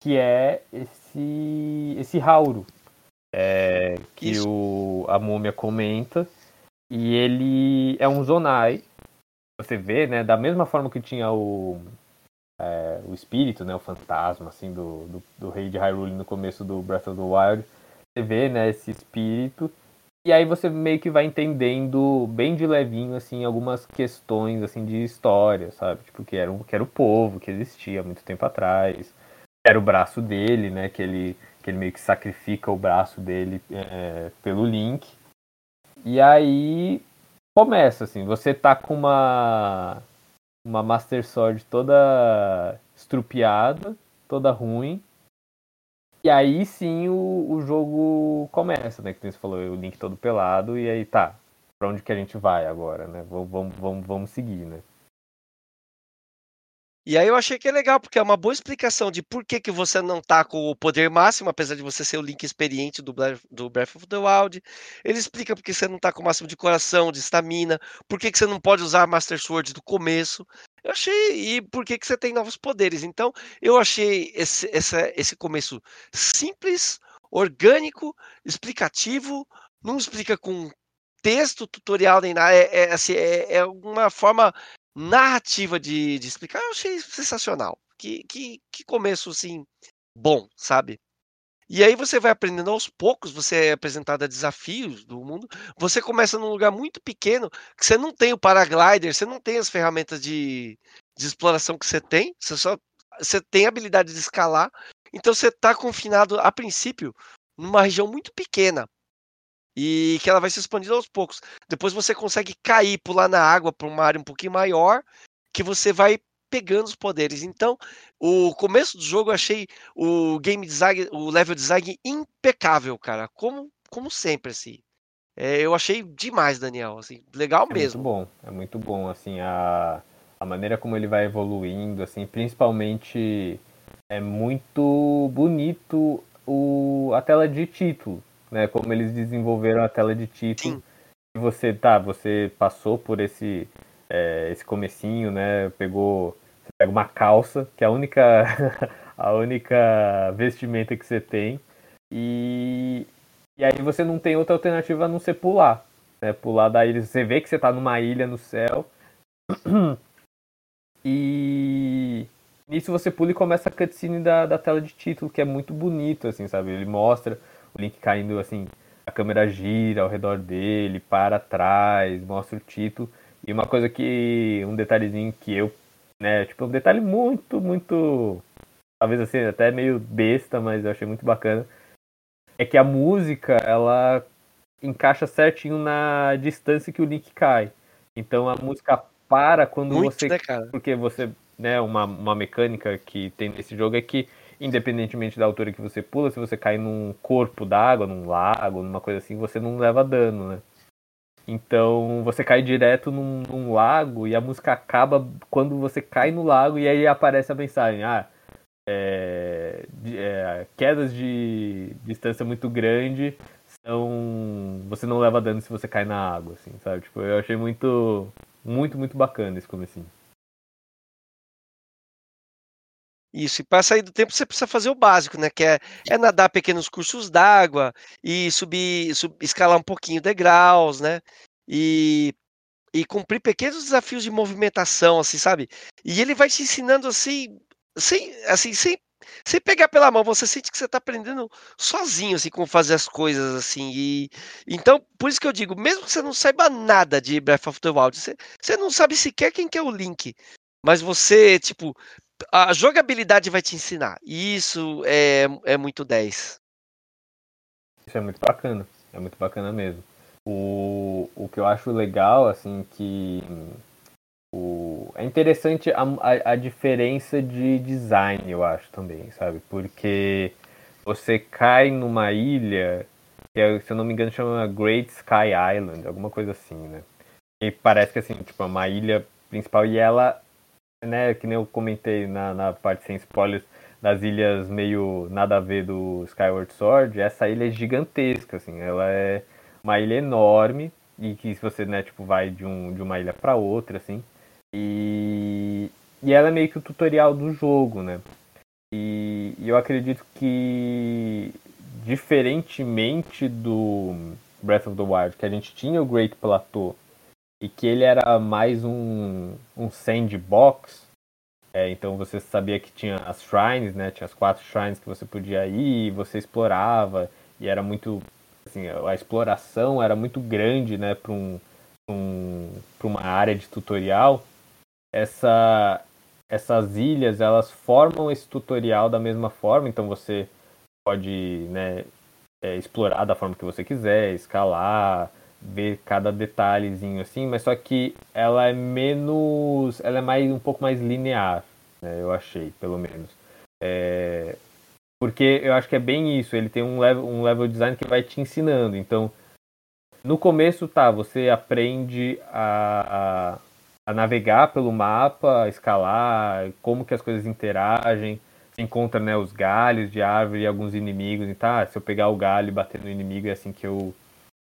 Que é esse esse Hauro. É, que Isso. o, a múmia comenta. E ele é um Zonai. Você vê, né? Da mesma forma que tinha o, é, o espírito, né? O fantasma, assim, do, do, do rei de Hyrule no começo do Breath of the Wild. Você vê, né? Esse espírito e aí você meio que vai entendendo bem de levinho, assim, algumas questões, assim, de história, sabe? Tipo, que era, um, que era o povo que existia há muito tempo atrás. Era o braço dele, né? Que ele, que ele meio que sacrifica o braço dele é, pelo Link. E aí começa, assim, você tá com uma, uma Master Sword toda estrupiada, toda ruim. E aí sim o, o jogo começa, né? Que você falou, o Link todo pelado, e aí tá, pra onde que a gente vai agora, né? Vamos, vamos, vamos seguir, né? E aí eu achei que é legal, porque é uma boa explicação de por que, que você não tá com o poder máximo, apesar de você ser o Link experiente do, do Breath of the Wild. Ele explica porque você não tá com o máximo de coração, de estamina, por que, que você não pode usar a Master Sword do começo. Eu achei. E por que, que você tem novos poderes? Então, eu achei esse, esse começo simples, orgânico, explicativo, não explica com texto, tutorial nem nada. É, é, assim, é, é uma forma narrativa de, de explicar, eu achei sensacional. Que, que, que começo, assim, bom, sabe? E aí você vai aprendendo aos poucos, você é apresentado a desafios do mundo. Você começa num lugar muito pequeno, que você não tem o paraglider, você não tem as ferramentas de, de exploração que você tem, você só você tem a habilidade de escalar. Então você está confinado a princípio numa região muito pequena. E que ela vai se expandindo aos poucos. Depois você consegue cair, pular na água para uma área um pouquinho maior, que você vai pegando os poderes. Então, o começo do jogo eu achei o game design, o level design impecável, cara. Como, como sempre, assim. É, eu achei demais, Daniel. Assim, legal É mesmo. muito bom, é muito bom, assim, a, a maneira como ele vai evoluindo, assim, principalmente é muito bonito o, a tela de título, né? Como eles desenvolveram a tela de título. Sim. E você, tá, você passou por esse, é, esse comecinho, né? Pegou, você pega uma calça, que é a única, a única vestimenta que você tem, e, e aí você não tem outra alternativa a não ser pular. Né? Pular da ilha. Você vê que você tá numa ilha no céu. E nisso você pula e começa a cutscene da, da tela de título, que é muito bonito, assim, sabe? Ele mostra o Link caindo, assim, a câmera gira ao redor dele, para atrás, mostra o título. E uma coisa que. um detalhezinho que eu. né, tipo, um detalhe muito, muito. talvez assim, até meio besta, mas eu achei muito bacana. É que a música, ela encaixa certinho na distância que o Link cai. Então a música para quando Muito, você né, porque você, né, uma, uma mecânica que tem nesse jogo é que, independentemente da altura que você pula, se você cai num corpo d'água, num lago, numa coisa assim, você não leva dano, né? Então você cai direto num, num lago e a música acaba quando você cai no lago e aí aparece a mensagem, ah, é, é, quedas de distância muito grande são. Você não leva dano se você cai na água, assim, sabe? Tipo, eu achei muito, muito, muito bacana esse comecinho. Isso, e para sair do tempo você precisa fazer o básico, né? Que é, é nadar pequenos cursos d'água e subir, sub- escalar um pouquinho degraus, né? E, e cumprir pequenos desafios de movimentação, assim, sabe? E ele vai te ensinando assim, sem, assim, sem, sem pegar pela mão, você sente que você está aprendendo sozinho, assim, como fazer as coisas, assim. E então, por isso que eu digo, mesmo que você não saiba nada de Breath of the Wild, você, você não sabe sequer quem que é o Link, mas você, tipo, a jogabilidade vai te ensinar. E isso é, é muito 10. Isso é muito bacana, é muito bacana mesmo. O, o que eu acho legal, assim, que o, é interessante a, a, a diferença de design, eu acho também, sabe? Porque você cai numa ilha que, é, se eu não me engano, chama Great Sky Island, alguma coisa assim, né? E parece que, assim, tipo, é uma ilha principal e ela, né, que nem eu comentei na, na parte sem spoilers, das ilhas meio nada a ver do Skyward Sword, essa ilha é gigantesca, assim, ela é uma ilha enorme e que se você, né, tipo, vai de, um, de uma ilha para outra, assim, e, e ela é meio que o tutorial do jogo, né? E, e eu acredito que, diferentemente do Breath of the Wild, que a gente tinha o Great Plateau e que ele era mais um, um sandbox, é, então você sabia que tinha as shrines, né? Tinha as quatro shrines que você podia ir, você explorava e era muito, assim, a exploração era muito grande, né? Para um, um, pra uma área de tutorial. Essa, essas ilhas elas formam esse tutorial da mesma forma, então você pode, né? é, explorar da forma que você quiser, escalar, ver cada detalhezinho assim, mas só que ela é menos, ela é mais um pouco mais linear, né, eu achei, pelo menos. É, porque eu acho que é bem isso, ele tem um level, um level design que vai te ensinando. Então, no começo, tá, você aprende a, a, a navegar pelo mapa, a escalar, como que as coisas interagem. Encontra né, os galhos de árvore e alguns inimigos. E tá, se eu pegar o galho e bater no inimigo é assim que eu,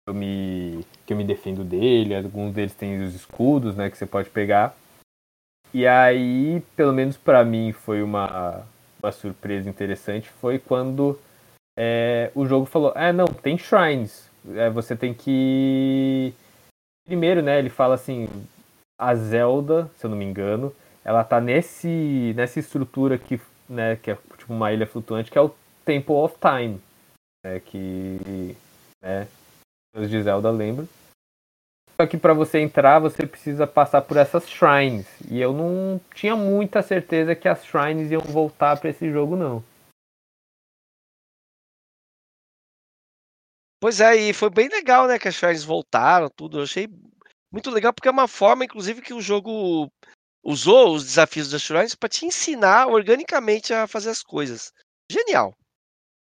eu me, que eu me defendo dele. Alguns deles têm os escudos né, que você pode pegar. E aí, pelo menos para mim, foi uma, uma surpresa interessante. Foi quando é, o jogo falou: é, não, tem shrines. É, você tem que. Primeiro, né? Ele fala assim: a Zelda, se eu não me engano, ela tá nesse, nessa estrutura que, né, que é tipo uma ilha flutuante, que é o Temple of Time. Né, que. Né, de Zelda lembram. Só que para você entrar, você precisa passar por essas shrines. E eu não tinha muita certeza que as shrines iam voltar para esse jogo, não. Pois é, e foi bem legal, né, que as shrines voltaram, tudo. Eu achei muito legal, porque é uma forma, inclusive, que o jogo usou os desafios das shrines para te ensinar organicamente a fazer as coisas. Genial.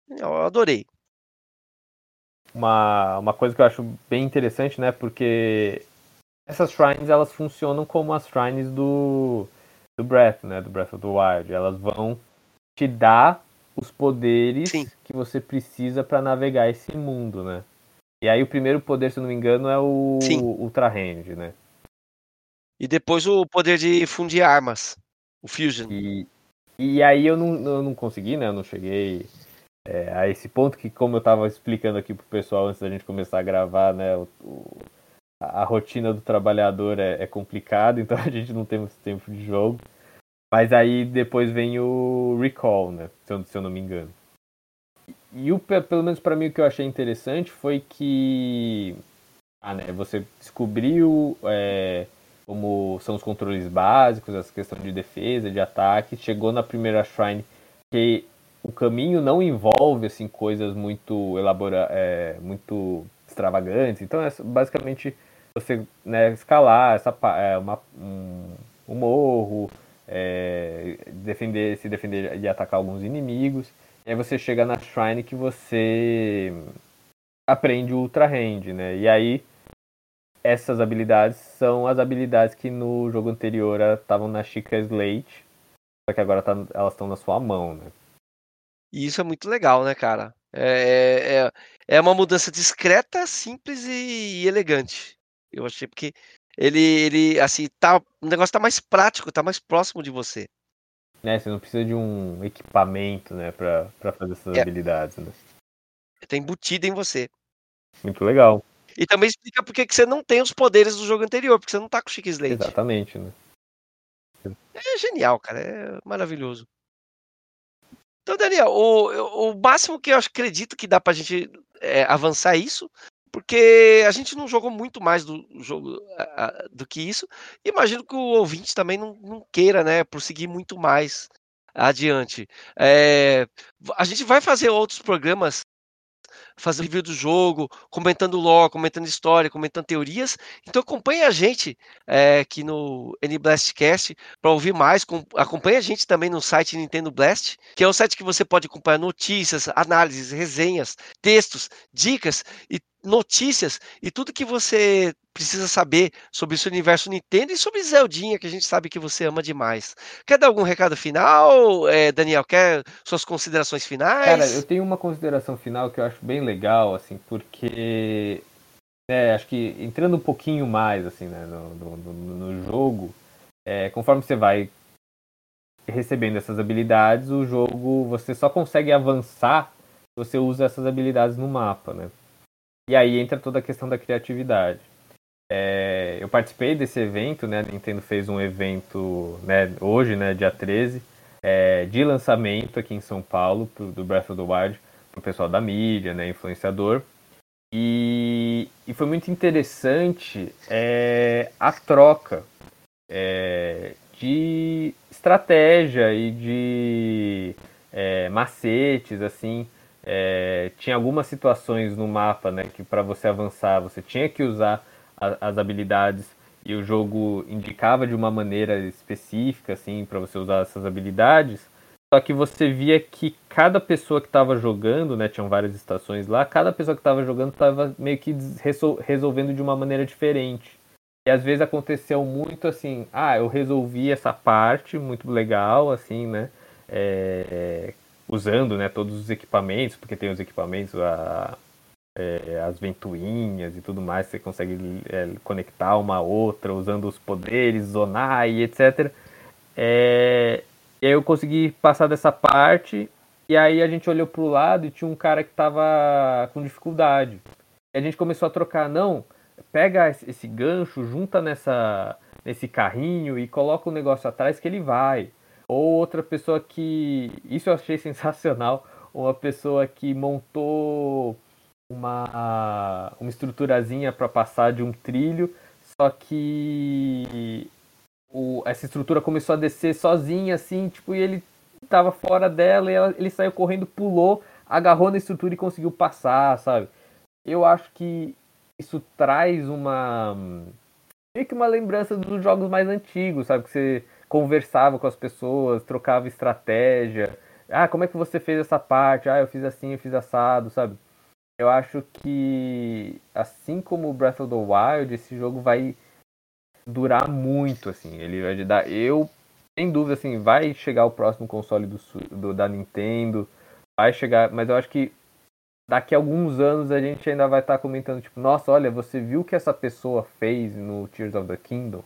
Genial, eu adorei. Uma, uma coisa que eu acho bem interessante, né, porque essas shrines, elas funcionam como as shrines do, do Breath, né, do Breath of the Wild. Elas vão te dar os poderes Sim. que você precisa para navegar esse mundo, né? E aí o primeiro poder, se eu não me engano, é o Sim. Ultra Hand, né? E depois o poder de fundir armas. O Fusion. E, e aí eu não, eu não consegui, né? Eu não cheguei é, a esse ponto que, como eu tava explicando aqui pro pessoal antes da gente começar a gravar, né? O, o- a, rotina do trabalhador é, é complicada, então a gente não tem muito tempo de jogo. Mas aí depois vem o Recall, né? Se eu, se eu não me engano. E o, pe- pelo menos pra mim o que eu achei interessante foi que ah, né, você descobriu é, como são os controles básicos, essa questão de defesa, de ataque, chegou na primeira shrine que o caminho não envolve assim coisas muito elabora, é, muito extravagantes. Então é basicamente você né, escalar essa é, uma, um, um morro, é, defender, se defender e atacar alguns inimigos. E aí você chega na shrine que você aprende o Ultra Hand, né? E aí essas habilidades são as habilidades que no jogo anterior estavam na Chica Slate, só que agora tá- elas estão na sua mão, né? E isso é muito legal, né, cara? É, é, é uma mudança discreta, simples e elegante. Eu achei porque ele, ele assim, tá, o negócio tá mais prático, tá mais próximo de você. Né, Você não precisa de um equipamento, né, pra, pra fazer essas É. habilidades, né? Tá embutido em você. Muito legal, E também explica por que que você não tem os poderes do jogo anterior, porque você não tá com o Chique Slate. exatamente, né? É genial, cara. É maravilhoso. Então, Daniel, o, o máximo que eu acredito que dá pra gente é, avançar isso, porque a gente não jogou muito mais do jogo a- a- do que isso. Imagino que o ouvinte também não, não queira, né, prosseguir muito mais adiante. É, a gente vai fazer outros programas fazendo review do jogo, comentando lore, comentando história, comentando teorias. Então acompanhe a gente é, aqui no NBlastcast para ouvir mais. Com, acompanhe a gente também no site Nintendo Blast, que é o site que você pode acompanhar notícias, análises, resenhas, textos, dicas e notícias e tudo que você precisa saber sobre esse universo Nintendo e sobre Zeldinha, que a gente sabe que você ama demais. Quer dar algum recado final, é, Daniel? Quer suas considerações finais? Cara, eu tenho uma consideração final que eu acho bem legal, assim, porque né, acho que entrando um pouquinho mais assim, né, no, no- no- jogo, é, conforme você vai recebendo essas habilidades, o jogo você só consegue avançar se você usa essas habilidades no mapa, né? E aí entra toda a questão da criatividade. É, eu participei desse evento, né? A Nintendo fez um evento né, hoje, né, dia 13, é, de lançamento aqui em São Paulo pro, do Breath of the Wild para o pessoal da mídia, né, influenciador. E, e foi muito interessante é, a troca é, de estratégia e de é, macetes, assim. É, tinha algumas situações no mapa, né, que para você avançar você tinha que usar a- as habilidades e o jogo indicava de uma maneira específica, assim, para você usar essas habilidades. Só que você via que cada pessoa que estava jogando, né, tinham várias estações lá, cada pessoa que estava jogando estava meio que resolvendo de uma maneira diferente. E às vezes aconteceu muito assim, ah, eu resolvi essa parte, muito legal, assim, né, é, usando, né, todos os equipamentos, porque tem os equipamentos, a, é, as ventoinhas e tudo mais, você consegue é, conectar uma a outra usando os poderes, zonar e etc. É, e aí eu consegui passar dessa parte, e aí a gente olhou pro lado e tinha um cara que tava com dificuldade. E a gente começou a trocar, não, pega esse esse gancho, junta nessa nesse carrinho e coloca o negócio atrás que ele vai. Ou outra pessoa que. Isso eu achei sensacional. Uma pessoa que montou uma, uma estruturazinha para passar de um trilho, só que o, essa estrutura começou a descer sozinha, assim, tipo, e ele tava fora dela e ela- ele saiu correndo, pulou, agarrou na estrutura e conseguiu passar, sabe? eu acho que isso traz uma meio que uma lembrança dos jogos mais antigos, sabe? Que você conversava com as pessoas, trocava estratégia. Ah, como é que você fez essa parte? Ah, eu fiz assim, eu fiz assado, sabe? Eu acho que assim como Breath of the Wild, esse jogo vai durar muito, assim. Ele vai dar. Eu, sem dúvida, assim, vai chegar o próximo console do, do, da Nintendo. Vai chegar. Mas eu acho que daqui a alguns anos a gente ainda vai estar tá comentando, tipo, nossa, olha, você viu o que essa pessoa fez no Tears of the Kingdom?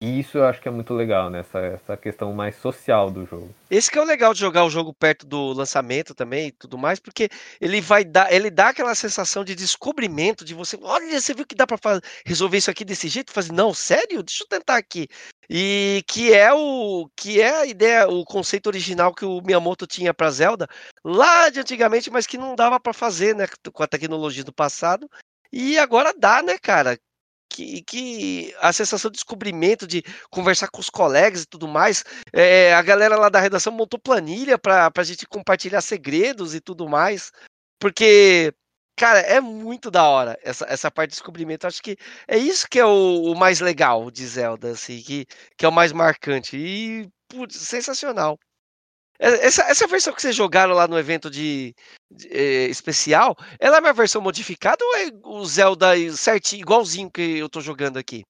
E isso eu acho que é muito legal, né? Essa, essa questão mais social do jogo. Esse que é o legal de jogar o jogo perto do lançamento também e tudo mais, porque ele vai dar, ele dá aquela sensação de descobrimento de você, olha, você viu que dá para resolver isso aqui desse jeito? Fazer, não, sério? Deixa eu tentar aqui. E que é o que é a ideia, o conceito original que o Miyamoto tinha para Zelda lá de antigamente, mas que não dava para fazer, né, com a tecnologia do passado. E agora dá, né, cara? Que, que a sensação de descobrimento, de conversar com os colegas e tudo mais. É, a galera lá da redação montou planilha para a gente compartilhar segredos e tudo mais. Porque, cara, é muito da hora essa, essa parte de descobrimento. Acho que é isso que é o, o mais legal de Zelda, assim, que, que é o mais marcante. E, putz, sensacional. É, essa, essa versão que vocês jogaram lá no evento de, de eh, especial, ela é uma versão modificada ou é o Zelda certinho, igualzinho que eu tô jogando aqui?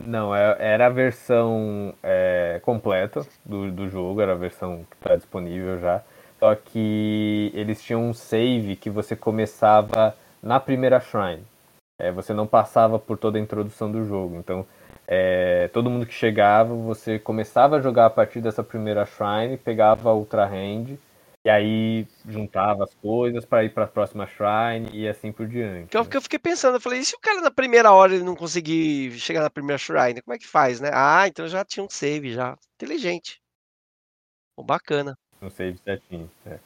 Não, é, era a versão é, completa do, do jogo, era a versão que está disponível já. Só que eles tinham um save que você começava na primeira shrine. É, você não passava por toda a introdução do jogo. Então é, todo mundo que chegava, você começava a jogar a partir dessa primeira shrine, pegava a Ultra Hand e aí juntava as coisas para ir para a próxima shrine e assim por diante. Então né? eu fiquei pensando, eu falei, e se o cara na primeira hora ele não conseguir chegar na primeira shrine, como é que faz, né? Ah, então já tinha um save já. Inteligente. Bom, bacana. Um save certinho, é.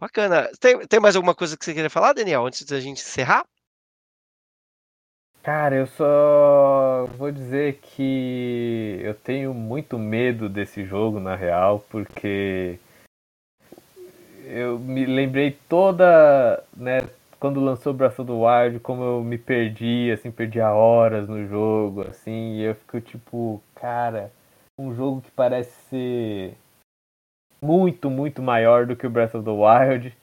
Bacana. Tem, tem mais alguma coisa que você queria falar, Daniel, antes da gente encerrar? Cara, eu só vou dizer que eu tenho muito medo desse jogo, na real, porque eu me lembrei toda, né, quando lançou Breath of the Wild, como eu me perdi, assim, perdia horas no jogo, assim, e eu fico tipo, cara, um jogo que parece ser muito, muito maior do que o Breath of the Wild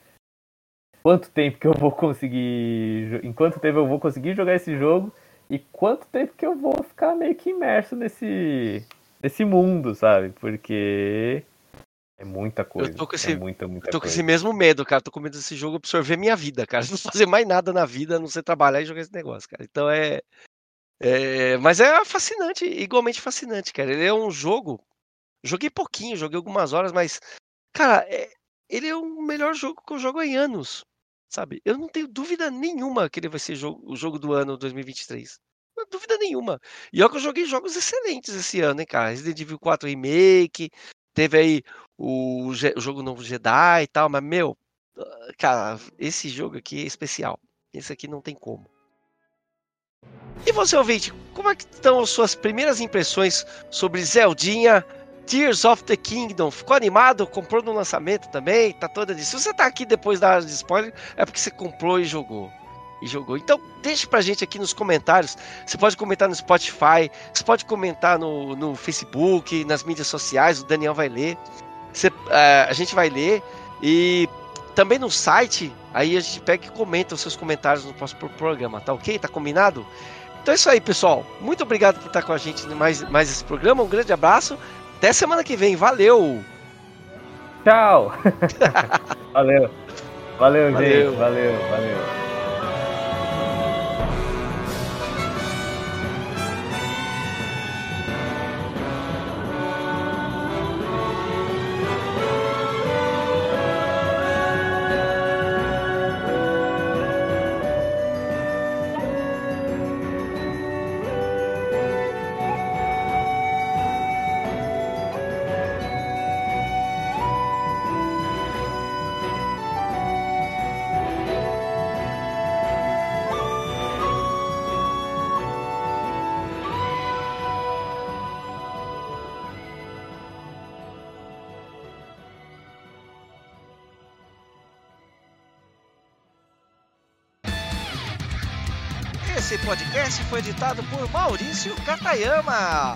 quanto tempo que eu vou conseguir. Em quanto tempo eu vou conseguir jogar esse jogo e quanto tempo que eu vou ficar meio que imerso nesse, nesse mundo, sabe? Porque é muita coisa. Eu tô com é esse, é muita, muita eu tô com coisa. esse mesmo medo, cara. Tô com medo desse jogo absorver minha vida, cara. Não fazer mais nada na vida, a não ser trabalhar e jogar esse negócio, cara. Então é. é... Mas é fascinante, igualmente fascinante, cara. Ele é um jogo. Joguei pouquinho, joguei algumas horas, mas. Cara, é... ele é o melhor jogo que eu jogo em anos. Sabe? Eu não tenho dúvida nenhuma que ele vai ser jogo, o jogo do ano 2023. Não dúvida nenhuma. E olha que eu joguei jogos excelentes esse ano, hein, cara? Resident Evil 4 Remake, teve aí o, o jogo novo Jedi e tal, mas, meu, ah, cara, esse jogo aqui é especial. Esse aqui não tem como. E você, ouvinte, como é que estão as suas primeiras impressões sobre Zeldinha Tears of the Kingdom. Ficou animado? Comprou no lançamento também? Tá toda disso. Se você tá aqui depois da área de spoiler, é porque você comprou e jogou. E jogou. Então, deixe pra gente aqui nos comentários. Você pode comentar no Spotify, você pode comentar no, no Facebook, nas mídias sociais, o Daniel vai ler. Você, uh, a gente vai ler. E também no site, aí a gente pega e comenta os seus comentários no próximo programa, tá ok? Tá combinado? Então é isso aí, pessoal. Muito obrigado por estar com a gente mais, mais esse programa. Um grande abraço até semana que vem. Valeu! Tchau! valeu. valeu! Valeu, gente. Valeu, valeu. Foi editado por Maurício Katayama.